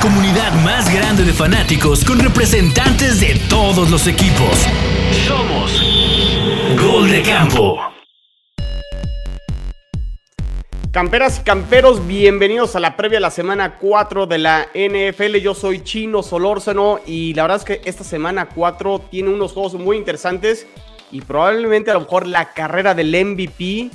comunidad más grande de fanáticos con representantes de todos los equipos. Somos Gol de Campo. Camperas y camperos, bienvenidos a la previa de la semana 4 de la NFL. Yo soy Chino Solórzano y la verdad es que esta semana 4 tiene unos juegos muy interesantes y probablemente a lo mejor la carrera del MVP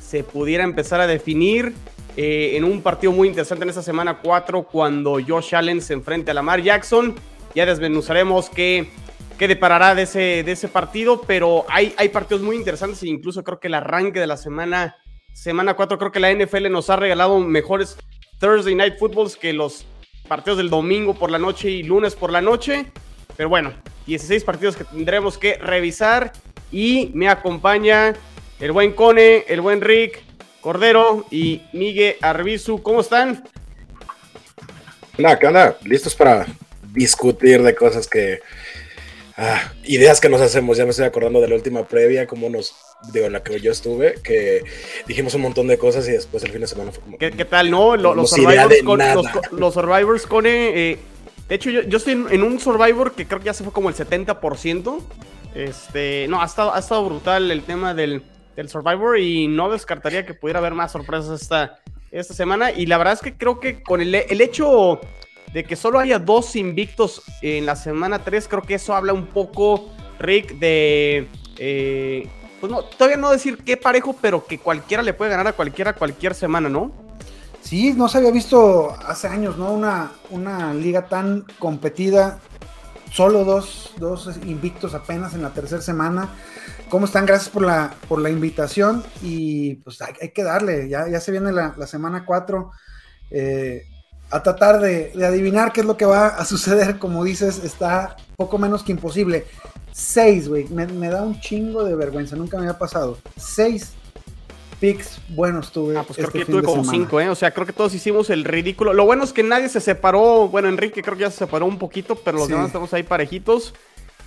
se pudiera empezar a definir eh, en un partido muy interesante en esta semana 4 cuando Josh Allen se enfrente a Lamar Jackson. Ya desmenuzaremos qué, qué deparará de ese, de ese partido, pero hay, hay partidos muy interesantes e incluso creo que el arranque de la semana semana 4 creo que la NFL nos ha regalado mejores Thursday Night Footballs que los partidos del domingo por la noche y lunes por la noche. Pero bueno, 16 partidos que tendremos que revisar y me acompaña el buen Cone, el buen Rick Cordero y Miguel Arbizu. ¿Cómo están? Nada, ¿qué onda? Listos para discutir de cosas que... Ah, ideas que nos hacemos. Ya me estoy acordando de la última previa, como nos digo, en la que yo estuve, que dijimos un montón de cosas y después el fin de semana fue como... ¿Qué, qué tal, no? Lo, los, survivors con, los, los, Survivors con... Eh, de hecho, yo, yo estoy en, en, un Survivor que creo que ya se fue como el 70%. Este, no, ha estado, ha estado brutal el tema del, del Survivor y no descartaría que pudiera haber más sorpresas esta, esta semana. Y la verdad es que creo que con el, el hecho de que solo haya dos invictos en la semana 3, creo que eso habla un poco, Rick, de... Eh, pues no, todavía no decir qué parejo, pero que cualquiera le puede ganar a cualquiera cualquier semana, ¿no? Sí, no se había visto hace años, ¿no? Una, una liga tan competida, solo dos, dos invictos apenas en la tercera semana. ¿Cómo están? Gracias por la, por la invitación y pues hay, hay que darle, ya, ya se viene la, la semana 4. Eh, a tratar de, de, adivinar qué es lo que va a suceder, como dices, está poco menos que imposible. Seis, güey, me, me, da un chingo de vergüenza, nunca me había pasado. Seis picks buenos tuve. Ah, pues creo este que yo tuve como cinco, ¿eh? O sea, creo que todos hicimos el ridículo. Lo bueno es que nadie se separó. Bueno, Enrique creo que ya se separó un poquito, pero los sí. demás estamos ahí parejitos.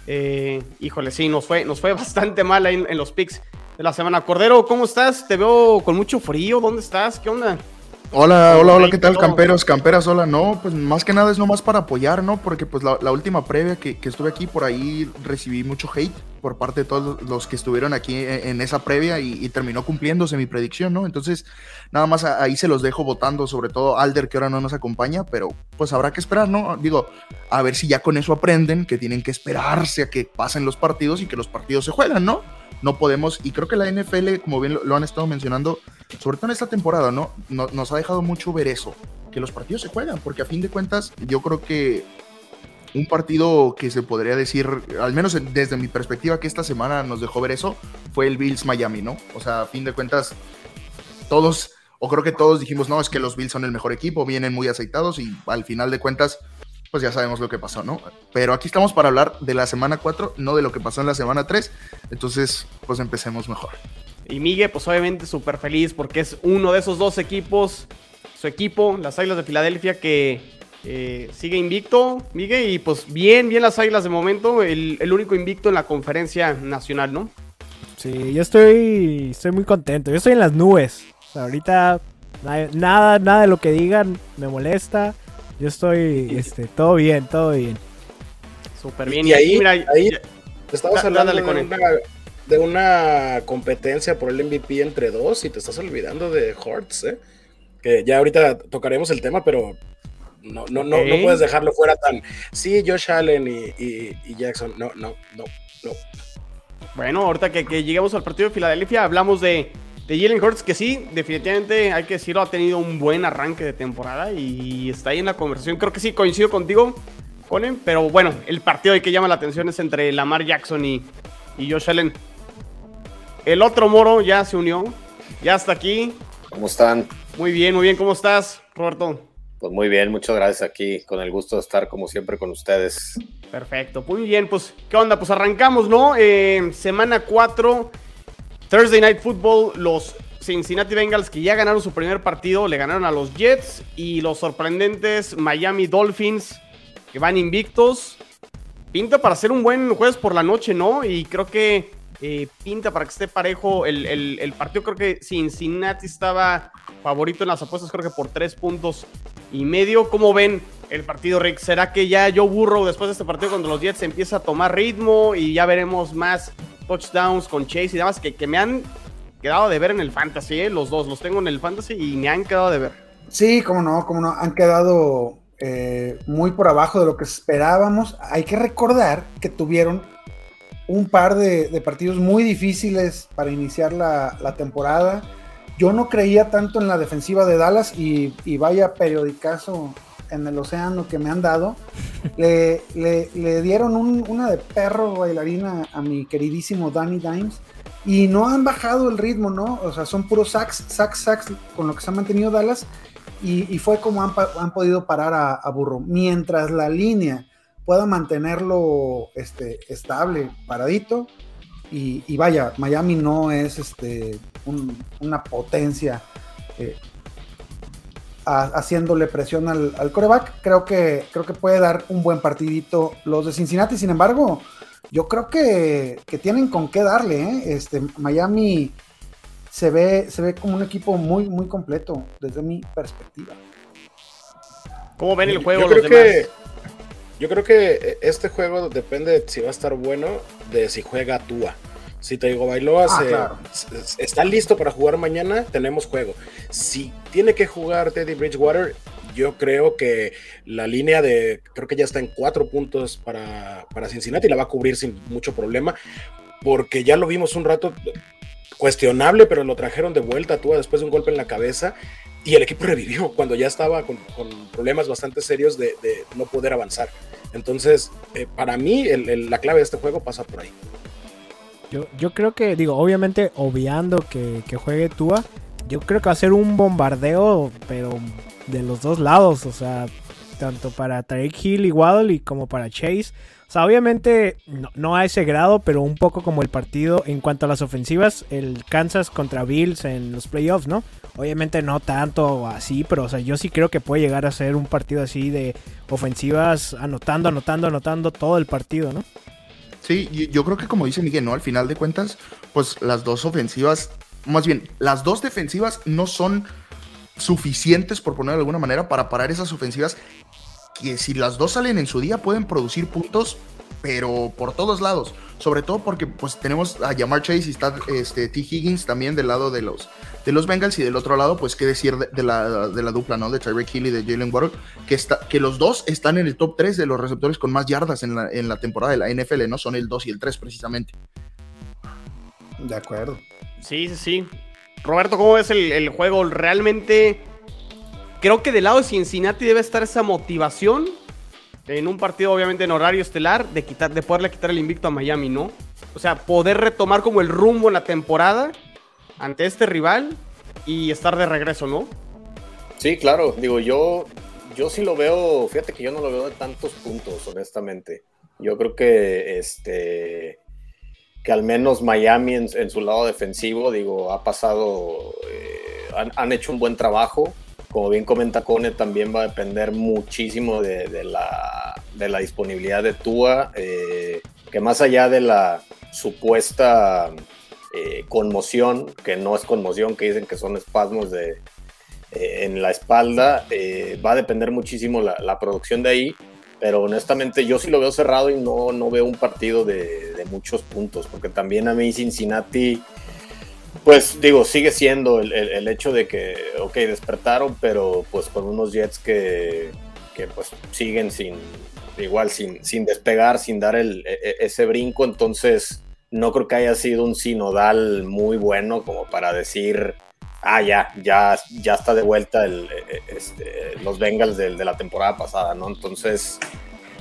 Eh, híjole, sí, nos fue, nos fue bastante mal ahí en, en los picks de la semana. Cordero, ¿cómo estás? Te veo con mucho frío. ¿Dónde estás? ¿Qué onda? Hola, hola, hola, ¿qué tal, camperos, camperas? Hola, no, pues más que nada es nomás para apoyar, ¿no? Porque pues la, la última previa que, que, estuve aquí, por ahí recibí mucho hate por parte de todos los que estuvieron aquí en, en esa previa y, y, terminó cumpliéndose mi predicción, ¿no? Entonces, nada más ahí se los dejo votando, sobre todo Alder, que ahora no nos acompaña, pero pues habrá que esperar, ¿no? Digo, a ver si ya con eso aprenden que tienen que esperarse a que pasen los partidos y que los partidos se juegan, ¿no? No podemos, y creo que la NFL, como bien lo, han estado mencionando, sobre todo en esta temporada, ¿no? ¿no? Nos ha dejado mucho ver eso, que los partidos se juegan, porque a fin de cuentas yo creo que un partido que se podría decir, al menos desde mi perspectiva, que esta semana nos dejó ver eso, fue el Bills Miami, ¿no? O sea, a fin de cuentas, todos, o creo que todos dijimos, no, es que los Bills son el mejor equipo, vienen muy aceitados y al final de cuentas, pues ya sabemos lo que pasó, ¿no? Pero aquí estamos para hablar de la semana 4, no de lo que pasó en la semana 3, entonces, pues empecemos mejor. Y Miguel, pues obviamente súper feliz porque es uno de esos dos equipos, su equipo, las Águilas de Filadelfia, que eh, sigue invicto, Miguel, y pues bien, bien las Águilas de momento, el, el, único invicto en la conferencia nacional, ¿no? Sí, yo estoy, estoy muy contento, yo estoy en las nubes. O sea, ahorita nada, nada de lo que digan me molesta. Yo estoy, este, todo bien, todo bien. Súper bien. Y, y ahí, mira, ahí, estamos hablando de una, de una competencia por el MVP entre dos y te estás olvidando de Hortz, ¿eh? Que ya ahorita tocaremos el tema, pero no, no, no, no puedes dejarlo fuera tan. Sí, Josh Allen y, y, y Jackson. No, no, no, no. Bueno, ahorita que, que lleguemos al partido de Filadelfia, hablamos de, de Jalen Hurts, que sí, definitivamente hay que decirlo, ha tenido un buen arranque de temporada y está ahí en la conversación. Creo que sí, coincido contigo, Conen, pero bueno, el partido que llama la atención es entre Lamar Jackson y, y Josh Allen. El otro moro ya se unió, ya está aquí. ¿Cómo están? Muy bien, muy bien, ¿cómo estás, Roberto? Pues muy bien, muchas gracias aquí, con el gusto de estar como siempre con ustedes. Perfecto, muy bien, pues, ¿qué onda? Pues arrancamos, ¿no? Eh, semana 4, Thursday Night Football, los Cincinnati Bengals que ya ganaron su primer partido, le ganaron a los Jets y los sorprendentes Miami Dolphins que van invictos. Pinta para hacer un buen jueves por la noche, ¿no? Y creo que eh, pinta para que esté parejo el, partido. Creo que Cincinnati estaba favorito en las apuestas, creo que por tres puntos y medio. ¿Cómo ven el partido, Rick? ¿Será que ya yo burro después de este partido cuando los Jets empieza a tomar ritmo y ya veremos más touchdowns con Chase y demás que, que me han quedado de ver en el fantasy, ¿eh? los dos, los tengo en el fantasy y me han quedado de ver. Sí, cómo no, cómo no, han quedado eh, muy por abajo de lo que esperábamos. Hay que recordar que tuvieron un par de, partidos muy difíciles para iniciar la, temporada. Yo no creía tanto en la defensiva de Dallas y, vaya periodicazo en el océano que me han dado. Le, dieron una de perro bailarina a mi queridísimo Danny Dimes y no han bajado el ritmo, ¿no? O sea, son puros sacks, sacks, sacks con lo que se ha mantenido Dallas y, fue como han, podido parar a, Burro. Mientras la línea pueda mantenerlo este, estable, paradito, y, vaya, Miami no es este, una potencia eh, haciéndole presión al, al, coreback, creo que, creo que puede dar un buen partidito los de Cincinnati, sin embargo yo creo que, tienen con qué darle. ¿eh? Este, Miami se ve, se ve como un equipo muy, muy completo desde mi perspectiva. ¿Cómo ven el juego yo creo Que, yo creo que este juego depende de si va a estar bueno, de si juega Tua. Si te digo, Bailoa ah, está listo para jugar mañana, tenemos juego. Si tiene que jugar Teddy Bridgewater, yo creo que la línea de, creo que ya está en cuatro puntos para, para Cincinnati, la va a cubrir sin mucho problema, porque ya lo vimos un rato cuestionable, pero lo trajeron de vuelta a después de un golpe en la cabeza y el equipo revivió cuando ya estaba con, problemas bastante serios de, no poder avanzar. Entonces, eh, para mí, la clave de este juego pasa por ahí. Yo, yo creo que, digo, obviamente, obviando que, que juegue Tua, yo creo que va a ser un bombardeo, pero de los dos lados, o sea, tanto para Tarek Hill y Waddle y como para Chase. O sea, obviamente no, a ese grado, pero un poco como el partido en cuanto a las ofensivas, el Kansas contra Bills en los playoffs, ¿no? Obviamente no tanto así, pero o sea, yo sí creo que puede llegar a ser un partido así de ofensivas anotando, anotando, anotando todo el partido, ¿no? Sí, yo creo que como dice Miguel, ¿no? Al final de cuentas, pues las dos ofensivas, más bien, las dos defensivas no son suficientes, por ponerlo de alguna manera, para parar esas ofensivas que si las dos salen en su día pueden producir puntos, pero por todos lados. Sobre todo porque pues tenemos a Jamar Chase y está este, T. Higgins también del lado de los, de los Bengals y del otro lado pues qué decir de, la, de la, dupla, ¿no? De Tyreek Hill y de Jalen Waddle, que, está, que los dos están en el top 3 de los receptores con más yardas en la, en la temporada de la NFL, ¿no? Son el 2 y el 3 precisamente. De acuerdo. Sí, sí, sí. Roberto, ¿cómo ves el, juego? Realmente creo que del lado de Cincinnati debe estar esa motivación en un partido obviamente en horario estelar de, quitar, de poderle quitar el invicto a Miami, ¿no? O sea, poder retomar como el rumbo en la temporada ante este rival y estar de regreso, ¿no? Sí, claro. Digo, yo, yo sí lo veo, fíjate que yo no lo veo de tantos puntos, honestamente. Yo creo que este que al menos Miami en, su lado defensivo, digo, ha pasado, eh, han, hecho un buen trabajo. Como bien comenta Cone, también va a depender muchísimo de, la, disponibilidad de Tua, eh, que más allá de la supuesta eh, conmoción, que no es conmoción, que dicen que son espasmos de, en la espalda, va a depender muchísimo la, la producción de ahí pero honestamente yo sí lo veo cerrado y no, no veo un partido de, muchos puntos, porque también a mí Cincinnati, pues digo, sigue siendo el, hecho de que, ok, despertaron, pero pues con unos Jets que, pues siguen sin, igual sin, sin despegar, sin dar el, e, e, ese brinco, entonces no creo que haya sido un sinodal muy bueno como para decir ah, ya, ya, ya está de vuelta el, eh, eh, este, los Bengals de, de, la temporada pasada, ¿no? Entonces,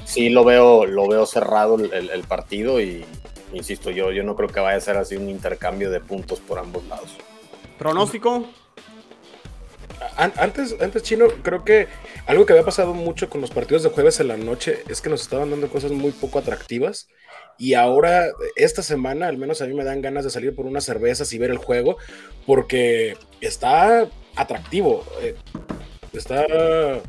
sí lo veo, lo veo cerrado el, partido y, insisto, yo, yo no creo que vaya a ser así un intercambio de puntos por ambos lados. ¿Pronóstico? Antes, antes, Chino, creo que algo que había pasado mucho con los partidos de jueves en la noche es que nos estaban dando cosas muy poco atractivas y ahora, esta semana, al menos a mí me dan ganas de salir por unas cervezas y ver el juego, porque está atractivo. Eh, está.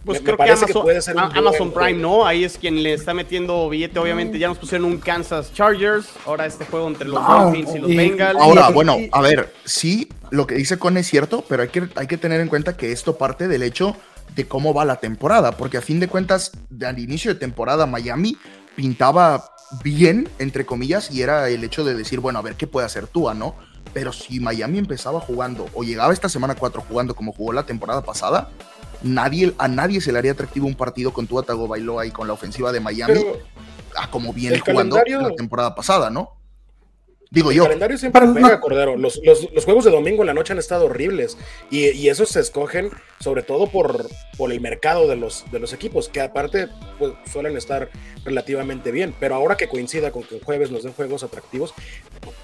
Pues creo que, Amazon, puede ser Amazon Prime, ¿no? Ahí es quien le está metiendo billete. Obviamente, ya nos pusieron un Kansas Chargers. Ahora este juego entre los Dolphins y los Bengals. Ahora, bueno, a ver, sí, lo que dice Con es cierto, pero hay que, hay que tener en cuenta que esto parte del hecho de cómo va la temporada, porque a fin de cuentas, al inicio de temporada Miami pintaba bien, entre comillas, y era el hecho de decir, bueno, a ver qué puede hacer Tua, ¿no? Pero si Miami empezaba jugando o llegaba esta semana 4 jugando como jugó la temporada pasada, nadie, a nadie se le haría atractivo un partido con Tua Tagovailoa y con la ofensiva de Miami, a como viene jugando la temporada pasada, ¿no? Digo el yo. calendario siempre pega, Cordero. Los, los, juegos de domingo en la noche han estado horribles. Y, y, esos se escogen sobre todo por, por el mercado de los, de los equipos, que aparte pues, suelen estar relativamente bien. Pero ahora que coincida con que el jueves nos den juegos atractivos,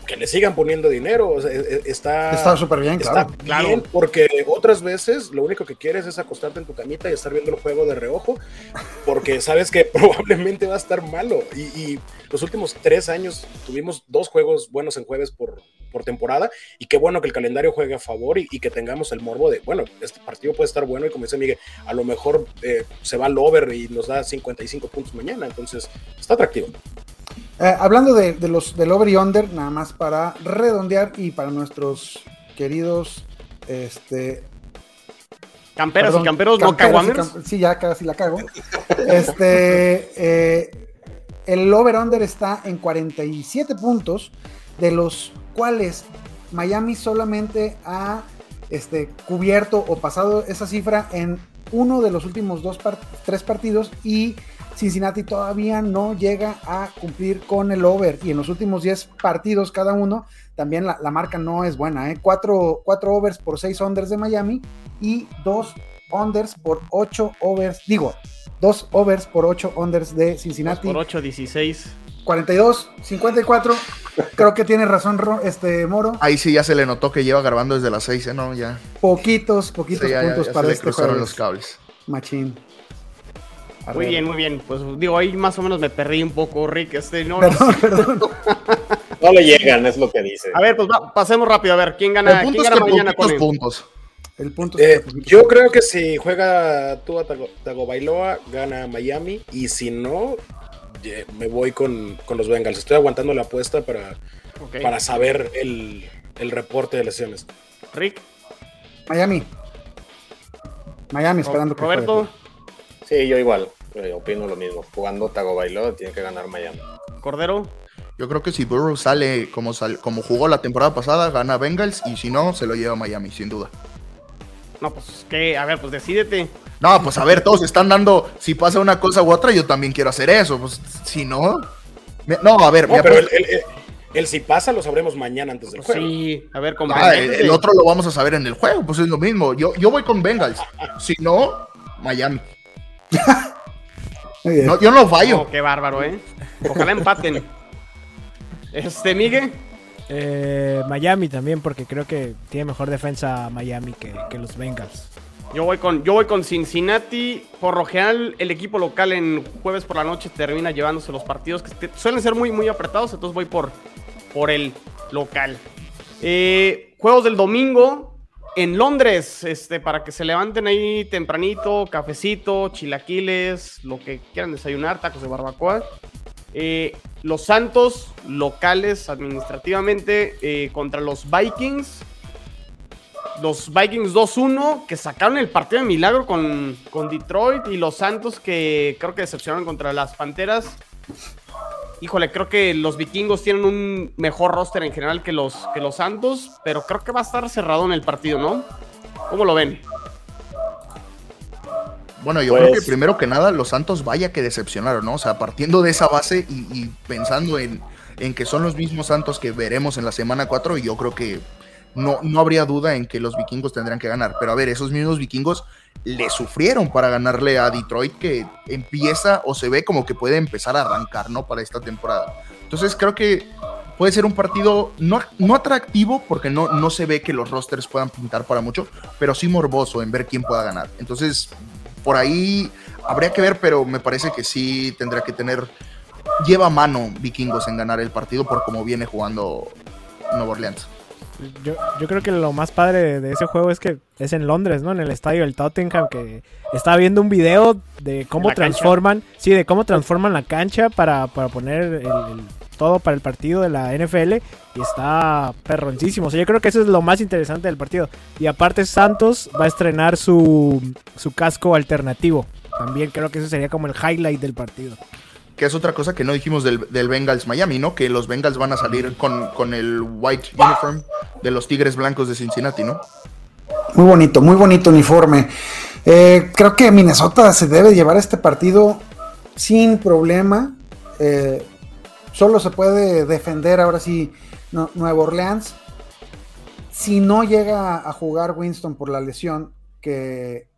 que le sigan poniendo dinero. O sea, e, e, está está súper bien, claro. Bien porque otras veces lo único que quieres es acostarte en tu camita y estar viendo el juego de reojo, porque sabes que probablemente va a estar malo. Y, y los últimos tres años tuvimos dos juegos buenos en jueves por, por temporada y qué bueno que el calendario juegue a favor y, que tengamos el morbo de, bueno, este partido puede estar bueno y como dice Miguel, a lo mejor eh, se va al over y nos da 55 puntos mañana, entonces está atractivo. Eh, hablando de, los del over y under, nada más para redondear y para nuestros queridos este Camperos y camperos no caguamers. sí, ya casi la cago. Este eh, el over-under está en 47 puntos de los cuales Miami solamente ha este, cubierto o pasado esa cifra en uno de los últimos dos tres partidos y Cincinnati todavía no llega a cumplir con el over y en los últimos 10 partidos cada uno también la, marca no es buena, ¿eh? cuatro, overs por seis unders de Miami y dos unders por ocho overs, digo, dos overs por ocho unders de Cincinnati. por 8, 16. 42, 54. Creo que tiene razón este Moro. Ahí sí ya se le notó que lleva grabando desde las 6, ¿eh? ¿no? Ya. Poquitos, poquitos puntos para se este cruzaron los cables. Machín. Muy bien, muy bien. Pues digo, ahí más o menos me perdí un poco, Rick. Este, no, perdón, perdón. no le llegan, es lo que dice. A ver, pues pasemos rápido. A ver, ¿quién gana, ¿quién gana mañana con puntos? El punto eh, yo creo que si juega tú a Tagovailoa, gana Miami. Y si no, me voy con, los Bengals. Estoy aguantando la apuesta para, para saber el, reporte de lesiones. Rick. Miami. Miami esperando que Roberto. Sí, yo igual. opino lo mismo. Jugando Tago Bailó, tiene que ganar Miami. Cordero. Yo creo que si Burrow sale como, como jugó la temporada pasada, gana Bengals y si no, se lo lleva Miami, sin duda. No, pues que, a ver, pues decídete. No, pues a ver, todos están dando, si pasa una cosa u otra, yo también quiero hacer eso. Pues si no. No, a ver, no, pero el, si pasa lo sabremos mañana antes del juego. Sí, a ver, con ah, el, otro lo vamos a saber en el juego, pues es lo mismo. Yo, yo voy con Bengals. Si no, Miami. no, yo no fallo. Oh, qué bárbaro, ¿eh? Ojalá empaten. Este, Miguel. Eh, Miami también, porque creo que tiene mejor defensa Miami que, que los Bengals. Yo voy con, yo voy con Cincinnati. Por lo el equipo local en jueves por la noche termina llevándose los partidos que suelen ser muy, muy apretados. Entonces voy por, por el local. Eh, juegos del domingo en Londres. Este, para que se levanten ahí tempranito, cafecito, chilaquiles, lo que quieran desayunar, tacos de barbacoa. Eh, los Santos locales administrativamente eh, contra los Vikings los Vikings 2-1 que sacaron el partido de milagro con, con, Detroit y los Santos que creo que decepcionaron contra las Panteras. Híjole, creo que los vikingos tienen un mejor roster en general que los, que los Santos, pero creo que va a estar cerrado en el partido, ¿no? ¿Cómo lo ven? Bueno, yo creo que pues- primero que nada los Santos vaya que decepcionaron, ¿no? O sea, partiendo de esa base y, y pensando en, en, que son los mismos Santos que veremos en la semana 4, yo creo que no, no habría duda en que los vikingos tendrían que ganar. Pero a ver, esos mismos vikingos le sufrieron para ganarle a Detroit, que empieza o se ve como que puede empezar a arrancar, ¿no? Para esta temporada. Entonces creo que puede ser un partido no, no atractivo, porque no, no se ve que los rosters puedan pintar para mucho, pero sí morboso en ver quién pueda ganar. Entonces, por ahí habría que ver, pero me parece que sí tendrá que tener. Lleva mano vikingos en ganar el partido por cómo viene jugando Nueva Orleans. Yo, yo creo que lo más padre de ese juego es que es en Londres, ¿no? En el estadio del Tottenham, que estaba viendo un video de cómo transforman, sí, de cómo transforman la cancha para, poner todo para el partido de la NFL y está perroncísimo. O sea, yo creo que eso es lo más interesante del partido. Y aparte Santos va a estrenar su, su casco alternativo. También creo que eso sería como el highlight del partido. Que es otra cosa que no dijimos del, Bengals Miami, ¿no? Que los Bengals van a salir con, con el white uniform de los Tigres Blancos de Cincinnati, ¿no? Muy bonito, muy bonito uniforme. Eh, creo que Minnesota se debe llevar este partido sin problema. Eh, solo se puede defender ahora sí Nueva Orleans. Si no llega a jugar Winston por la lesión que,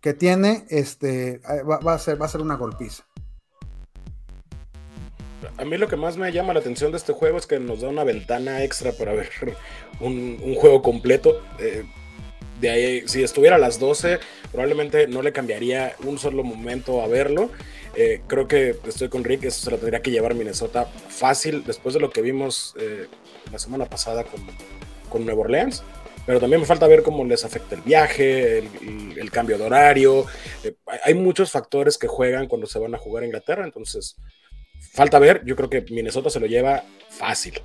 que tiene, este, va, a ser, va a ser una golpiza. A mí lo que más me llama la atención de este juego es que nos da una ventana extra para ver un, juego completo. Eh, de ahí, si estuviera a las 12, probablemente no le cambiaría un solo momento a verlo. Eh, creo que estoy con Rick, eso se lo tendría que llevar Minnesota fácil después de lo que vimos eh, la semana pasada con, con Nueva Orleans. Pero también me falta ver cómo les afecta el viaje, el, cambio de horario. Hay muchos factores que juegan cuando se van a jugar a Inglaterra, entonces falta ver. Yo creo que Minnesota se lo lleva fácil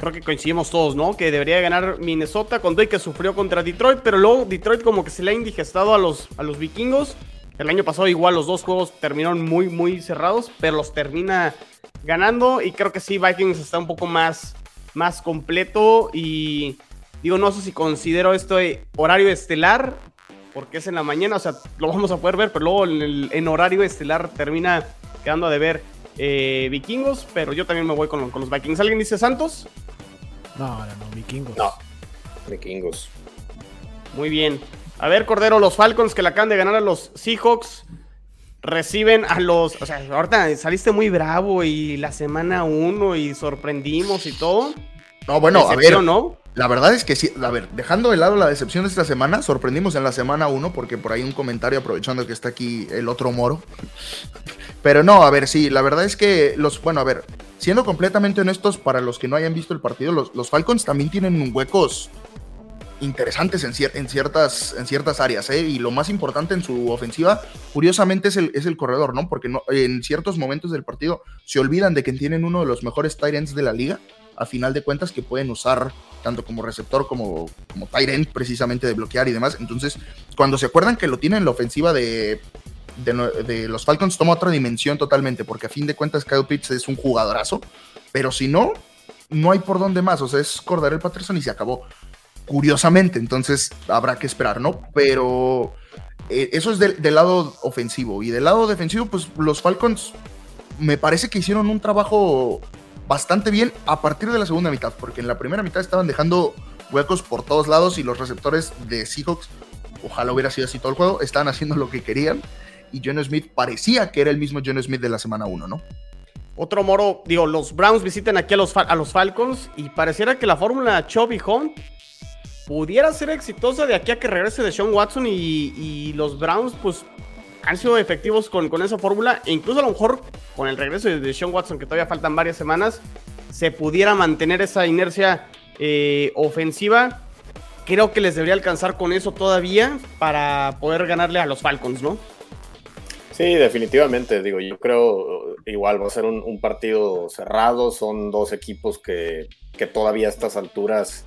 creo que coincidimos todos, ¿no? Que debería ganar Minnesota con Doy que sufrió contra Detroit, pero luego Detroit como que se le ha indigestado a los, a los vikingos. El año pasado igual los dos juegos terminaron muy, muy cerrados, pero los termina ganando y creo que sí, Vikings está un poco más, más completo y digo, no sé si considero esto horario estelar, porque es en la mañana, o sea, lo vamos a poder ver, pero luego en, en horario estelar termina quedando de ver eh, vikingos, pero yo también me voy con, con, los Vikings. ¿Alguien dice Santos? No, no, no, vikingos. No, vikingos. Muy bien. A ver, Cordero, los Falcons que le acaban de ganar a los Seahawks reciben a los. O sea, ahorita saliste muy bravo y la semana uno y sorprendimos y todo. No, bueno, a ver. ¿no? La verdad es que sí, a ver, dejando de lado la decepción de esta semana, sorprendimos en la semana 1 porque por ahí un comentario aprovechando que está aquí el otro moro. Pero no, a ver, sí, la verdad es que los, bueno, a ver, siendo completamente honestos para los que no hayan visto el partido, los, Falcons también tienen huecos interesantes en, en, ciertas, en ciertas áreas, ¿eh? Y lo más importante en su ofensiva, curiosamente, es el, es el corredor, ¿no? Porque en ciertos momentos del partido se olvidan de que tienen uno de los mejores tight ends de la liga a final de cuentas que pueden usar tanto como receptor como, como tight precisamente de bloquear y demás. Entonces, cuando se acuerdan que lo tienen la ofensiva de, de, los Falcons, toma otra dimensión totalmente, porque a fin de cuentas Kyle Pitts es un jugadorazo, pero si no, no hay por dónde más. O sea, es el Patterson y se acabó. Curiosamente, entonces habrá que esperar, ¿no? Pero eh, eso es del lado ofensivo. Y del lado defensivo, pues los Falcons me parece que hicieron un trabajo bastante bien a partir de la segunda mitad, porque en la primera mitad estaban dejando huecos por todos lados y los receptores de Seahawks, ojalá hubiera sido así todo el juego, estaban haciendo lo que querían y John Smith parecía que era el mismo John Smith de la semana 1, ¿no? Otro moro, digo, los Browns visitan aquí a los, a los Falcons y pareciera que la fórmula Chubby Hunt pudiera ser exitosa de aquí a que regrese de Sean Watson y, y los Browns pues han sido efectivos con, con esa fórmula e incluso a lo mejor con el regreso de Sean Watson, que todavía faltan varias semanas, se pudiera mantener esa inercia eh, ofensiva. Creo que les debería alcanzar con eso todavía para poder ganarle a los Falcons, ¿no? Sí, definitivamente. Digo, yo creo igual va a ser un, partido cerrado. Son dos equipos que, que, todavía a estas alturas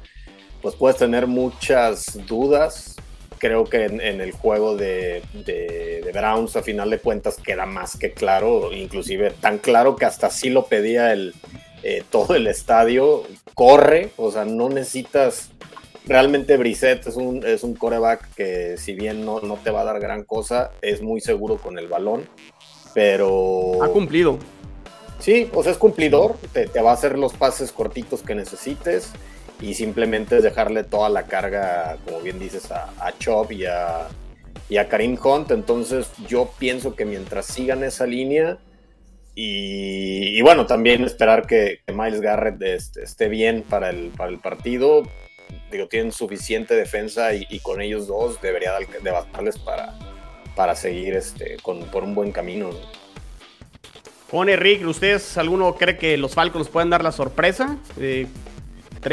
pues puedes tener muchas dudas creo que en, el juego de, Browns, a final de cuentas, queda más que claro, inclusive tan claro que hasta sí lo pedía el, eh, todo el estadio, corre, o sea, no necesitas, realmente Brissett es un, es un coreback que si bien no, no te va a dar gran cosa, es muy seguro con el balón, pero... Ha cumplido. Sí, o sea, es cumplidor, te, te va a hacer los pases cortitos que necesites y simplemente es dejarle toda la carga, como bien dices, a, Chop y a, y a Karim Hunt. Entonces yo pienso que mientras sigan esa línea y, bueno, también esperar que, Miles Garrett esté, bien para el, para el partido. Digo, tienen suficiente defensa y, con ellos dos debería de bastarles para, para seguir este, con, por un buen camino. Pone Rick, ¿ustedes alguno cree que los Falcons pueden dar la sorpresa? Eh,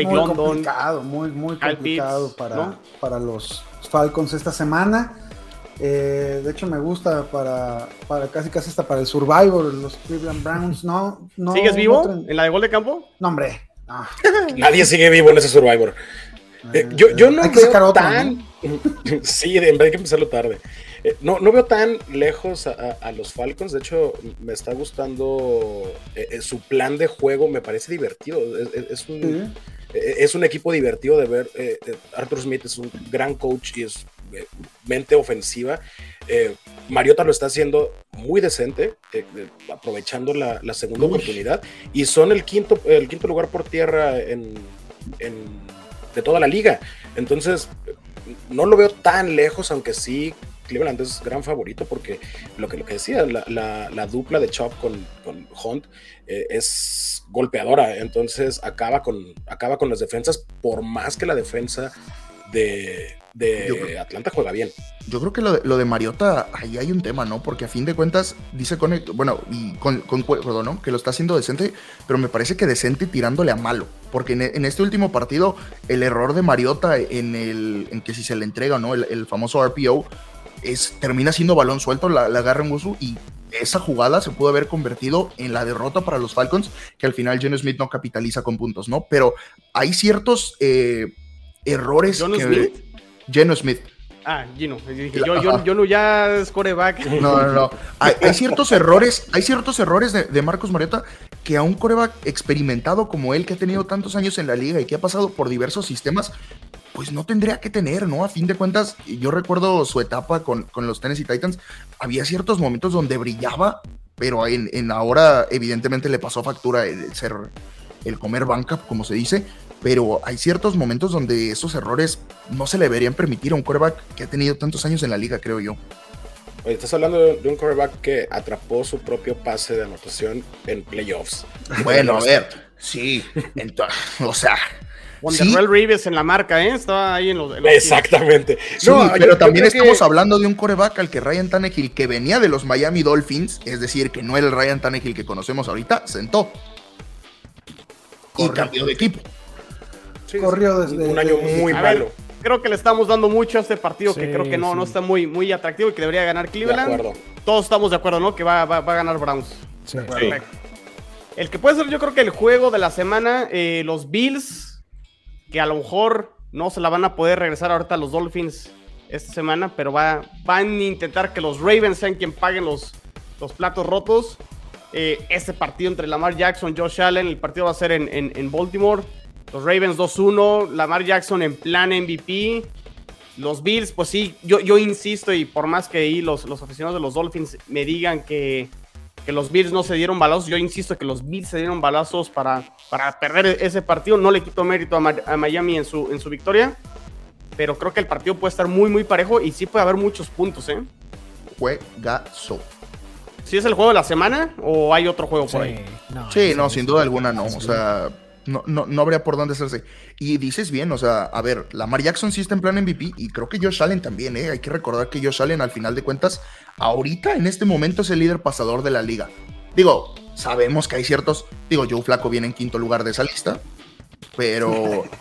muy complicado, muy, muy complicado para, para los Falcons esta semana. Eh, de hecho, me gusta para, para casi casi hasta para el Survivor, los Cleveland Browns. No, no, ¿Sigues vivo en la de gol de campo? No, hombre. Nadie sigue vivo en ese Survivor. Eh, yo, yo, no veo tan. sí, hay que empezarlo tarde. Eh, no, no veo tan lejos a, los Falcons. De hecho, me está gustando su plan de juego. Me parece divertido. Es, un, es un equipo divertido de ver. Arthur Smith es un gran coach y es mente ofensiva. Eh, Mariota lo está haciendo muy decente, eh, eh, aprovechando la, segunda oportunidad, y son el quinto, el quinto lugar por tierra en, de toda la liga. Entonces, no lo veo tan lejos, aunque sí, Cleveland es gran favorito, porque lo que, lo que decía, la, dupla de Chop con, Hunt es golpeadora, entonces acaba con, acaba con las defensas, por más que la defensa de, de Atlanta juega bien. Yo creo que lo de, lo de, Mariota, ahí hay un tema, ¿no? Porque a fin de cuentas, dice con, bueno, y con, con ¿no? Que lo está haciendo decente, pero me parece que decente tirándole a malo. Porque en, este último partido, el error de Mariota en el, en que si se le entrega, ¿no? El, famoso RPO, es, termina siendo balón suelto, la, la agarra en y esa jugada se pudo haber convertido en la derrota para los Falcons, que al final Geno Smith no capitaliza con puntos, ¿no? Pero hay ciertos eh, errores que, Geno Smith. Ah, Gino. yo, yo, no ya es coreback. No, no, no. Hay, ciertos errores, hay ciertos errores de, Marcos Mariota que a un coreback experimentado como él, que ha tenido tantos años en la liga y que ha pasado por diversos sistemas, pues no tendría que tener, ¿no? A fin de cuentas, yo recuerdo su etapa con, con los Tennessee Titans, había ciertos momentos donde brillaba, pero en, en ahora evidentemente le pasó factura el ser, el comer banca, como se dice, pero hay ciertos momentos donde esos errores no se le deberían permitir a un quarterback que ha tenido tantos años en la liga, creo yo. estás hablando de un quarterback que atrapó su propio pase de anotación en playoffs. Bueno, a ver, sí, o sea. Wonderwell Reeves en la marca, ¿eh? Estaba ahí en los. Exactamente. no, pero también estamos hablando de un coreback al que Ryan Tannehill, que venía de los Miami Dolphins, es decir, que no era el Ryan Tannehill que conocemos ahorita, sentó. Y cambió de equipo corrió desde un año muy malo. creo que le estamos dando mucho a este partido que creo que no, no está muy, muy atractivo y que debería ganar Cleveland. Todos estamos de acuerdo, ¿no? Que va, va, a ganar Browns. Sí. El que puede ser, yo creo que el juego de la semana, eh, los Bills, que a lo mejor no se la van a poder regresar ahorita a los Dolphins esta semana, pero va, van a intentar que los Ravens sean quien paguen los, los platos rotos. Eh, este partido entre Lamar Jackson, Josh Allen, el partido va a ser en, en Baltimore. Los Ravens 2-1, Lamar Jackson en plan MVP. Los Bills, pues sí, yo, yo insisto y por más que ahí los, los aficionados de los Dolphins me digan que, que los Bills no se dieron balazos, yo insisto que los Bills se dieron balazos para, para perder ese partido. No le quito mérito a, Miami en su, en su victoria, pero creo que el partido puede estar muy, muy parejo y sí puede haber muchos puntos, ¿eh? Juegazo. ¿Sí es el juego de la semana o hay otro juego por ahí? sí, no, sin duda alguna no. O sea no, no, no, habría por dónde hacerse. Y dices bien, o sea, a ver, Lamar Jackson sí está en plan MVP y creo que Josh Allen también, ¿eh? Hay que recordar que Josh Allen, al final de cuentas, ahorita en este momento es el líder pasador de la liga. Digo, sabemos que hay ciertos. Digo, Joe Flaco viene en quinto lugar de esa lista, pero.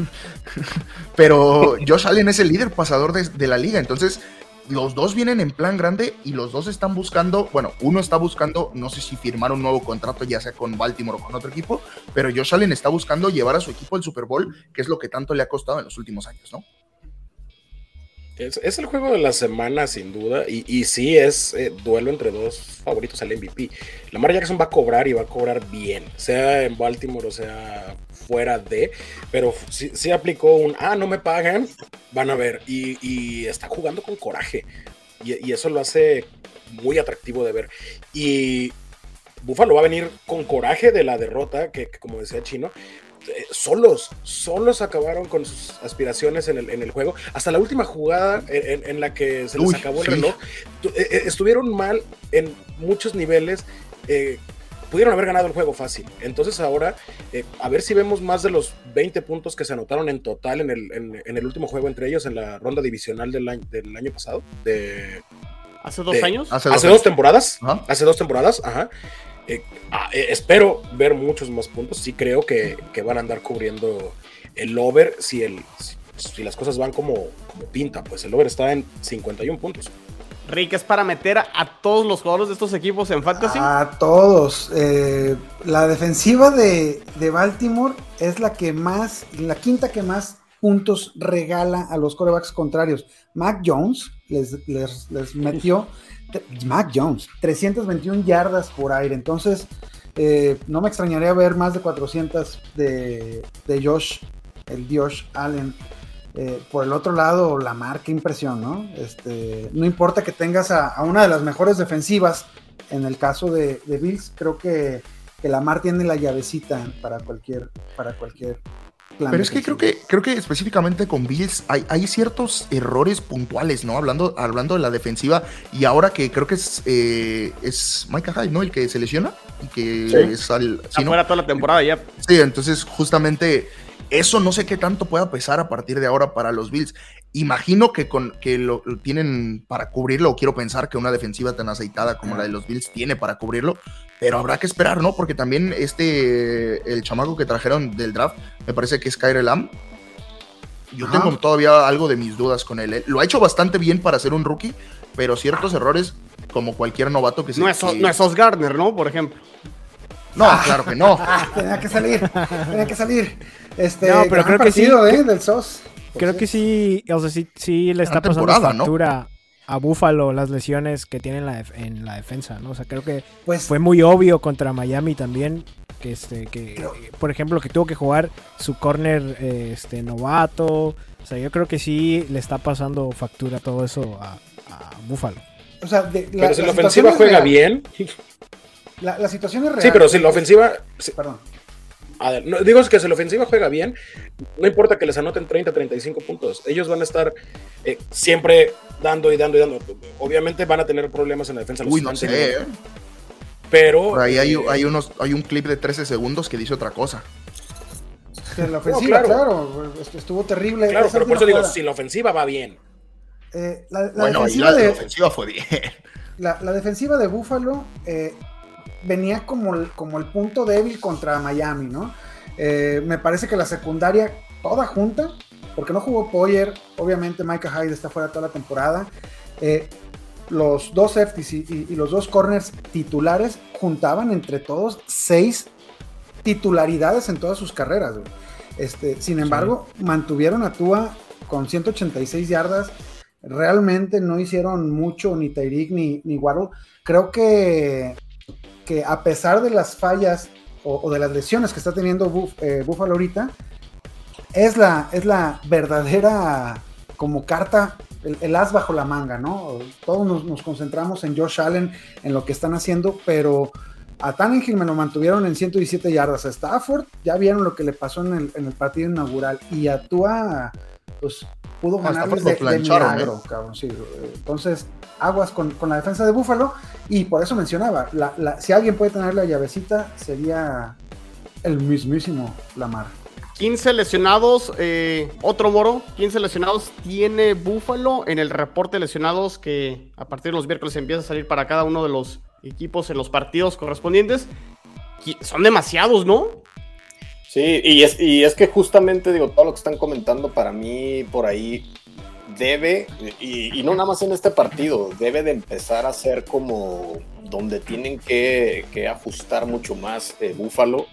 pero Josh Allen es el líder pasador de, de la liga, entonces los dos vienen en plan grande y los dos están buscando, bueno, uno está buscando, no sé si firmar un nuevo contrato, ya sea con Baltimore o con otro equipo, pero Josh Allen está buscando llevar a su equipo al Super Bowl, que es lo que tanto le ha costado en los últimos años, ¿no? Es, el juego de la semana, sin duda, y, y sí es eh, duelo entre dos favoritos al MVP. Lamar Jackson va a cobrar y va a cobrar bien, sea en Baltimore o sea fuera de, pero sí, aplicó un, ah, no me pagan, van a ver, y, está jugando con coraje, y, eso lo hace muy atractivo de ver. Y Buffalo va a venir con coraje de la derrota, que como decía Chino, eh, solos, solos acabaron con sus aspiraciones en el, en el juego. Hasta la última jugada en, la que se les acabó el reloj, eh, eh, estuvieron mal en muchos niveles. pudieron haber ganado el juego fácil. Entonces ahora, a ver si vemos más de los 20 puntos que se anotaron en total en el, en, el último juego entre ellos en la ronda divisional del año, del año pasado. De, ¿Hace dos años? Hace, dos, temporadas. Hace dos temporadas, ajá. Eh, ah, eh, espero ver muchos más puntos. Sí creo que, van a andar cubriendo el over si el, si las cosas van como, como pinta, pues el over está en 51 puntos. Rick, ¿es para meter a todos los jugadores de estos equipos en fantasy? A todos. Eh, la defensiva de, Baltimore es la que más, la quinta que más puntos regala a los corebacks contrarios. Mac Jones les, les, metió, Mac Jones, 321 yardas por aire. Entonces, eh, no me extrañaría ver más de 400 de, de Josh, el Josh Allen. Eh, por el otro lado, la marca impresión, ¿no? Este, no importa que tengas a, una de las mejores defensivas, en el caso de, Bills, creo que, que Lamar tiene la llavecita para cualquier, para cualquier. Pero es que creo que creo que específicamente con Bills hay, hay, ciertos errores puntuales, ¿no? Hablando, hablando de la defensiva, y ahora que creo que es, eh, es Micah Hyde, ¿no? El que se lesiona y que es al. ¿sí, toda la temporada ya. Sí, entonces justamente eso no sé qué tanto pueda pesar a partir de ahora para los Bills. Imagino que con que lo, tienen para cubrirlo, o quiero pensar que una defensiva tan aceitada como la de los Bills tiene para cubrirlo, pero habrá que esperar, ¿no? Porque también este, el chamaco que trajeron del draft, me parece que es Kyrie Lamb. Yo tengo todavía algo de mis dudas con él. ¿eh? Lo ha hecho bastante bien para ser un rookie, pero ciertos errores, como cualquier novato que se. No es, no es Os Gardner, ¿no? Por ejemplo. No, claro que no. tenía que salir, tenía que salir. Este, no, pero creo que sí. ¿eh? Del SOS. Creo que sí, o sea, sí, sí le está pasando factura a Buffalo las lesiones que tiene en la, en la defensa, ¿no? O sea, creo que pues, fue muy obvio contra Miami también que este que por ejemplo que tuvo que jugar su corner este novato, o sea, yo creo que sí le está pasando factura todo eso a, a Buffalo. O sea, de, la, pero si la, ofensiva juega bien, la, situación es real. Sí, pero si la ofensiva. Perdón. A ver, no, digo que si la ofensiva juega bien, no importa que les anoten 30, 35 puntos. Ellos van a estar eh, siempre dando y dando y dando. Obviamente van a tener problemas en la defensa. Uy, no sé. ¿eh? Pero. Por ahí hay, eh, hay, unos, hay un clip de 13 segundos que dice otra cosa. la ofensiva, claro. estuvo terrible. Claro, pero por eso digo, si la ofensiva va bien. la, bueno, defensiva la, ofensiva fue bien. La, defensiva de Buffalo venía como el, como el punto débil contra Miami, ¿no? Eh, me parece que la secundaria toda junta, porque no jugó Poyer, obviamente Micah Hyde está fuera toda la temporada. Eh, los dos safeties y, los dos corners titulares juntaban entre todos seis titularidades en todas sus carreras. Este, sin embargo, mantuvieron a Tua con 186 yardas. Realmente no hicieron mucho ni Tyreek ni, ni Waddle. Creo que que a pesar de las fallas o, de las lesiones que está teniendo eh, Buffalo ahorita, es la, es la verdadera como carta, el, as bajo la manga, ¿no? Todos nos, concentramos en Josh Allen, en lo que están haciendo, pero a Tannehill me lo mantuvieron en 117 yardas. A Stafford ya vieron lo que le pasó en el, en el partido inaugural y a Tua, pues pudo ganar de, de milagro, cabrón, sí. Entonces, aguas con, la defensa de Búfalo. Y por eso mencionaba, si alguien puede tener la llavecita, sería el mismísimo Lamar. 15 lesionados, eh, otro moro, 15 lesionados tiene Búfalo en el reporte de lesionados que a partir de los miércoles empieza a salir para cada uno de los equipos en los partidos correspondientes. Son demasiados, ¿no? Sí, y es, y es que justamente digo, todo lo que están comentando para mí por ahí debe, y, no nada más en este partido, debe de empezar a ser como donde tienen que, ajustar mucho más eh, Búfalo.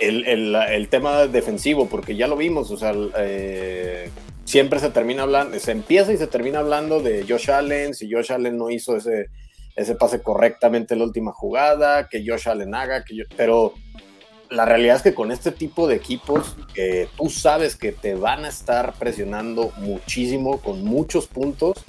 El, tema defensivo, porque ya lo vimos, o sea, eh, siempre se termina hablando, se empieza y se termina hablando de Josh Allen, si Josh Allen no hizo ese, ese pase correctamente en la última jugada, que Josh Allen haga, que pero la realidad es que con este tipo de equipos, que tú sabes que te van a estar presionando muchísimo, con muchos puntos,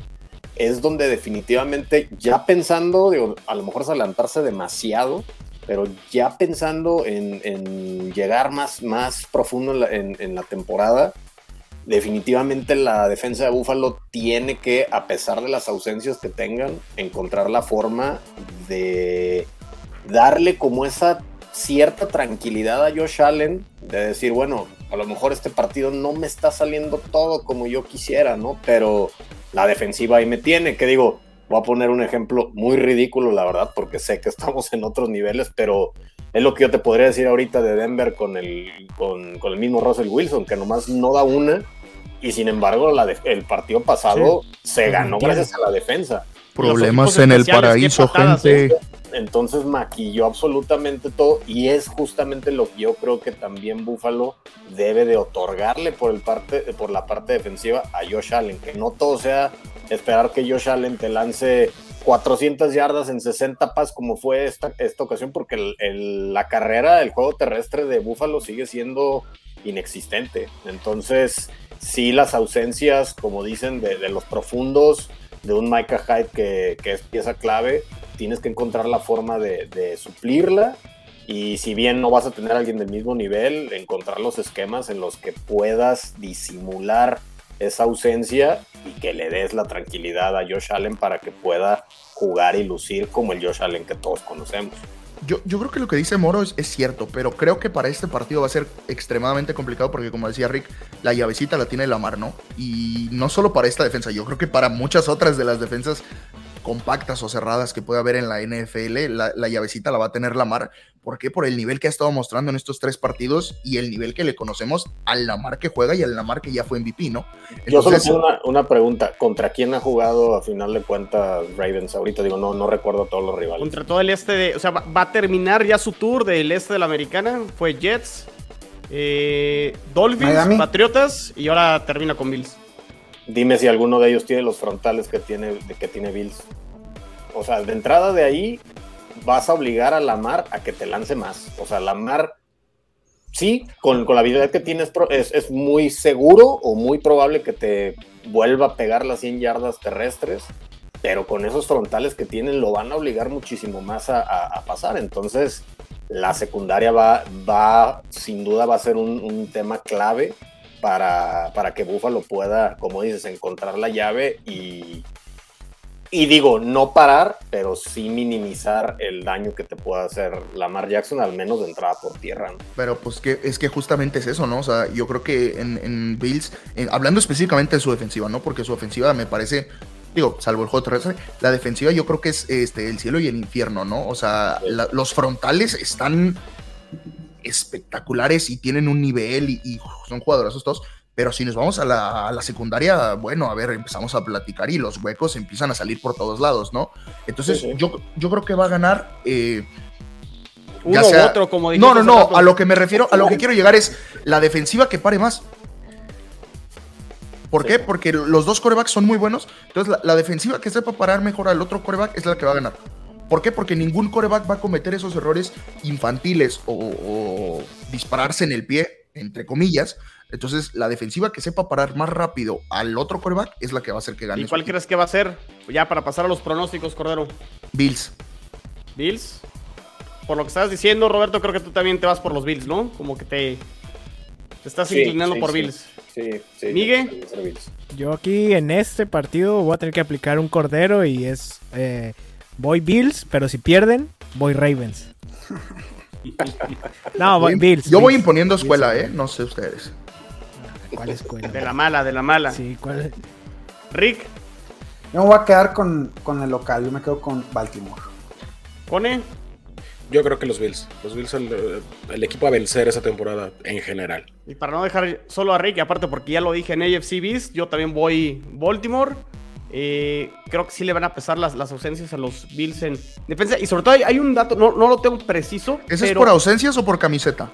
es donde definitivamente ya pensando, a lo mejor es adelantarse demasiado, pero ya pensando en, llegar más, más profundo en la, temporada, definitivamente la defensa de Búfalo tiene que, a pesar de las ausencias que tengan, encontrar la forma de darle como esa cierta tranquilidad a Josh Allen de decir, bueno, a lo mejor este partido no me está saliendo todo como yo quisiera, ¿no? Pero la defensiva ahí me tiene, que digo, voy a poner un ejemplo muy ridículo, la verdad, porque sé que estamos en otros niveles, pero es lo que yo te podría decir ahorita de Denver con el, con, el mismo Russell Wilson, que nomás no da una Y sin embargo, el partido pasado se ganó gracias a la defensa. Problemas en el paraíso, gente. ¿eh? Entonces maquilló absolutamente todo y es justamente lo que yo creo que también Buffalo debe de otorgarle por, el parte, por la parte defensiva a Josh Allen, que no todo sea esperar que Josh Allen te lance 400 yardas en 60 pas como fue esta, esta ocasión, porque la carrera, el juego terrestre de Buffalo sigue siendo inexistente. Entonces, sí, las ausencias, como dicen, de, los profundos, de un Micah Hyde que, que, es pieza clave, tienes que encontrar la forma de, suplirla. Y si bien no vas a tener alguien del mismo nivel, encontrar los esquemas en los que puedas disimular esa ausencia y que le des la tranquilidad a Josh Allen para que pueda jugar y lucir como el Josh Allen que todos conocemos. Yo, yo creo que lo que dice Moro es, cierto, pero creo que para este partido va a ser extremadamente complicado porque, como decía Rick, la llavecita la tiene Lamar, ¿no? Y no solo para esta defensa, yo creo que para muchas otras de las defensas compactas o cerradas que puede haber en la NFL, la, llavecita la va a tener Lamar. ¿Por qué? Por el nivel que ha estado mostrando en estos tres partidos y el nivel que le conocemos al Lamar que juega y al Lamar que ya fue MVP, ¿no? Yo solo tengo una, pregunta. ¿Contra quién ha jugado a final de cuentas Ravens? Ahorita digo, no, no recuerdo todos los rivales. Contra todo el este de... O sea, va, a terminar ya su tour del este de la americana. Fue Jets, eh, Dolphins, Patriotas y ahora termina con Bills. Dime si alguno de ellos tiene los frontales que tiene, que tiene Bills. O sea, de entrada de ahí vas a obligar a Lamar a que te lance más. O sea, Lamar, sí, con, la habilidad que tienes es, es, muy seguro o muy probable que te vuelva a pegar las 100 yardas terrestres, pero con esos frontales que tienen lo van a obligar muchísimo más a, pasar. Entonces, la secundaria va, va, sin duda va a ser un tema clave para, para que Buffalo pueda, como dices, encontrar la llave y, y digo, no parar, pero sí minimizar el daño que te pueda hacer Lamar Jackson, al menos de entrada por tierra. Pero pues que es que justamente es eso, ¿no? O sea, yo creo que en, Bills, hablando específicamente de su defensiva, ¿no? Porque su ofensiva me parece, digo, salvo el juego terrestre, la defensiva yo creo que es este, el cielo y el infierno, ¿no? O sea, los frontales están espectaculares y tienen un nivel y, son jugadorazos todos. Pero si nos vamos a la, secundaria, bueno, a ver, empezamos a platicar y los huecos empiezan a salir por todos lados, ¿no? Entonces, Yo, yo creo que va a ganar. Eh, Uno u otro, como No, no, no. A lo que me refiero, a lo que quiero llegar es la defensiva que pare más. ¿Por qué? Porque los dos corebacks son muy buenos. Entonces, la, defensiva que sepa parar mejor al otro coreback es la que va a ganar. ¿Por qué? Porque ningún coreback va a cometer esos errores infantiles o, dispararse en el pie, entre comillas. Entonces, la defensiva que sepa parar más rápido al otro coreback es la que va a hacer que gane. ¿Y cuál crees que va a ser? Ya para pasar a los pronósticos, Cordero. Bills. Bills. Por lo que estás diciendo, Roberto, creo que tú también te vas por los Bills, ¿no? Como que te, estás inclinando por Bills. Sí, sí. ¿Migue? Yo aquí en este partido voy a tener que aplicar un Cordero y es... Eh, Voy Bills, pero si pierden, voy Ravens. no, voy Bills. Yo voy imponiendo escuela, ¿eh? No sé ustedes. ¿Cuál escuela? De la mala, de la mala. Sí, ¿cuál? Rick. Yo me voy a quedar con, el local, yo me quedo con Baltimore. ¿Pone? Yo creo que los Bills. Los Bills son el, equipo a vencer esa temporada en general. Y para no dejar solo a Rick, y aparte porque ya lo dije en AFC Beast, yo también voy Baltimore. Eh, creo que sí le van a pesar las, las, ausencias a los Bills en defensa. Y sobre todo hay, un dato, no, no, lo tengo preciso. ¿Ese es por ausencias o por camiseta?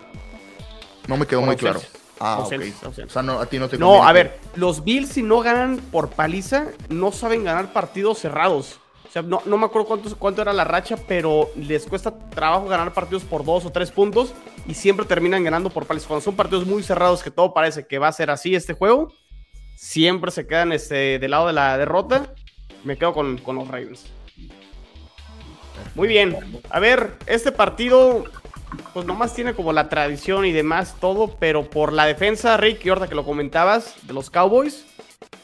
No me quedó muy claro. Ah. O sea, no, a ti no te No, a ver, los Bills si no ganan por paliza, no saben ganar partidos cerrados. O sea, no, no me acuerdo cuánto, cuánto era la racha, pero les cuesta trabajo ganar partidos por dos o tres puntos y siempre terminan ganando por paliza. Cuando son partidos muy cerrados, que todo parece que va a ser así este juego, siempre se quedan este, del lado de la derrota. Me quedo con, los Ravens. Muy bien. A ver, este partido, pues nomás tiene como la tradición y demás todo, pero por la defensa, Rick, y que lo comentabas, de los Cowboys,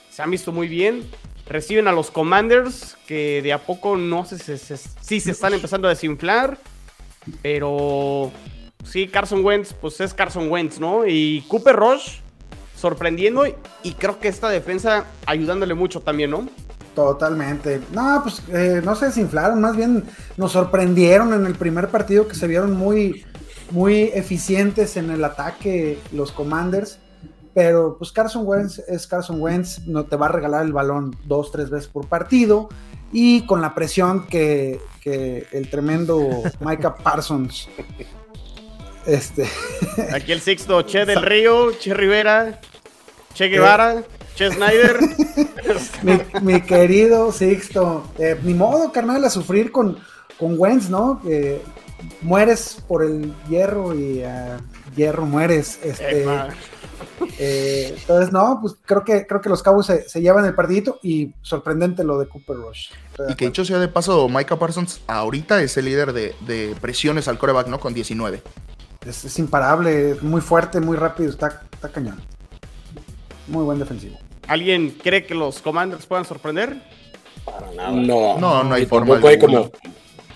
se han visto muy bien. Reciben a los Commanders, que de a poco no sé si se están empezando a desinflar, pero sí, Carson Wentz, pues es Carson Wentz, ¿no? Y Cooper Rush sorprendiendo y creo que esta defensa ayudándole mucho también, ¿no? Totalmente. No, pues eh, no se desinflaron, más bien nos sorprendieron en el primer partido que se vieron muy, muy eficientes en el ataque los Commanders. pero pues Carson Wentz es Carson Wentz, no te va a regalar el balón dos, tres veces por partido y con la presión que, el tremendo Micah Parsons. Este. Aquí el sexto, Che del Río, Che Rivera, Che Guevara, Che Snyder. mi, querido Sixto, eh, ni modo, carnal, a sufrir con, con Wentz, ¿no? Que mueres por el hierro y a hierro mueres. Este, eh, entonces, no, pues creo que, creo que los Cowboys se, llevan el partidito y sorprendente lo de Cooper Rush. Y que dicho sea de paso, Micah Parsons ahorita es el líder de, presiones al coreback, ¿no? Con 19. Es, imparable, muy fuerte, muy rápido, está, está cañón. Muy buen defensivo. ¿Alguien cree que los Commanders puedan sorprender? Para nada. No, no, no hay forma. hay como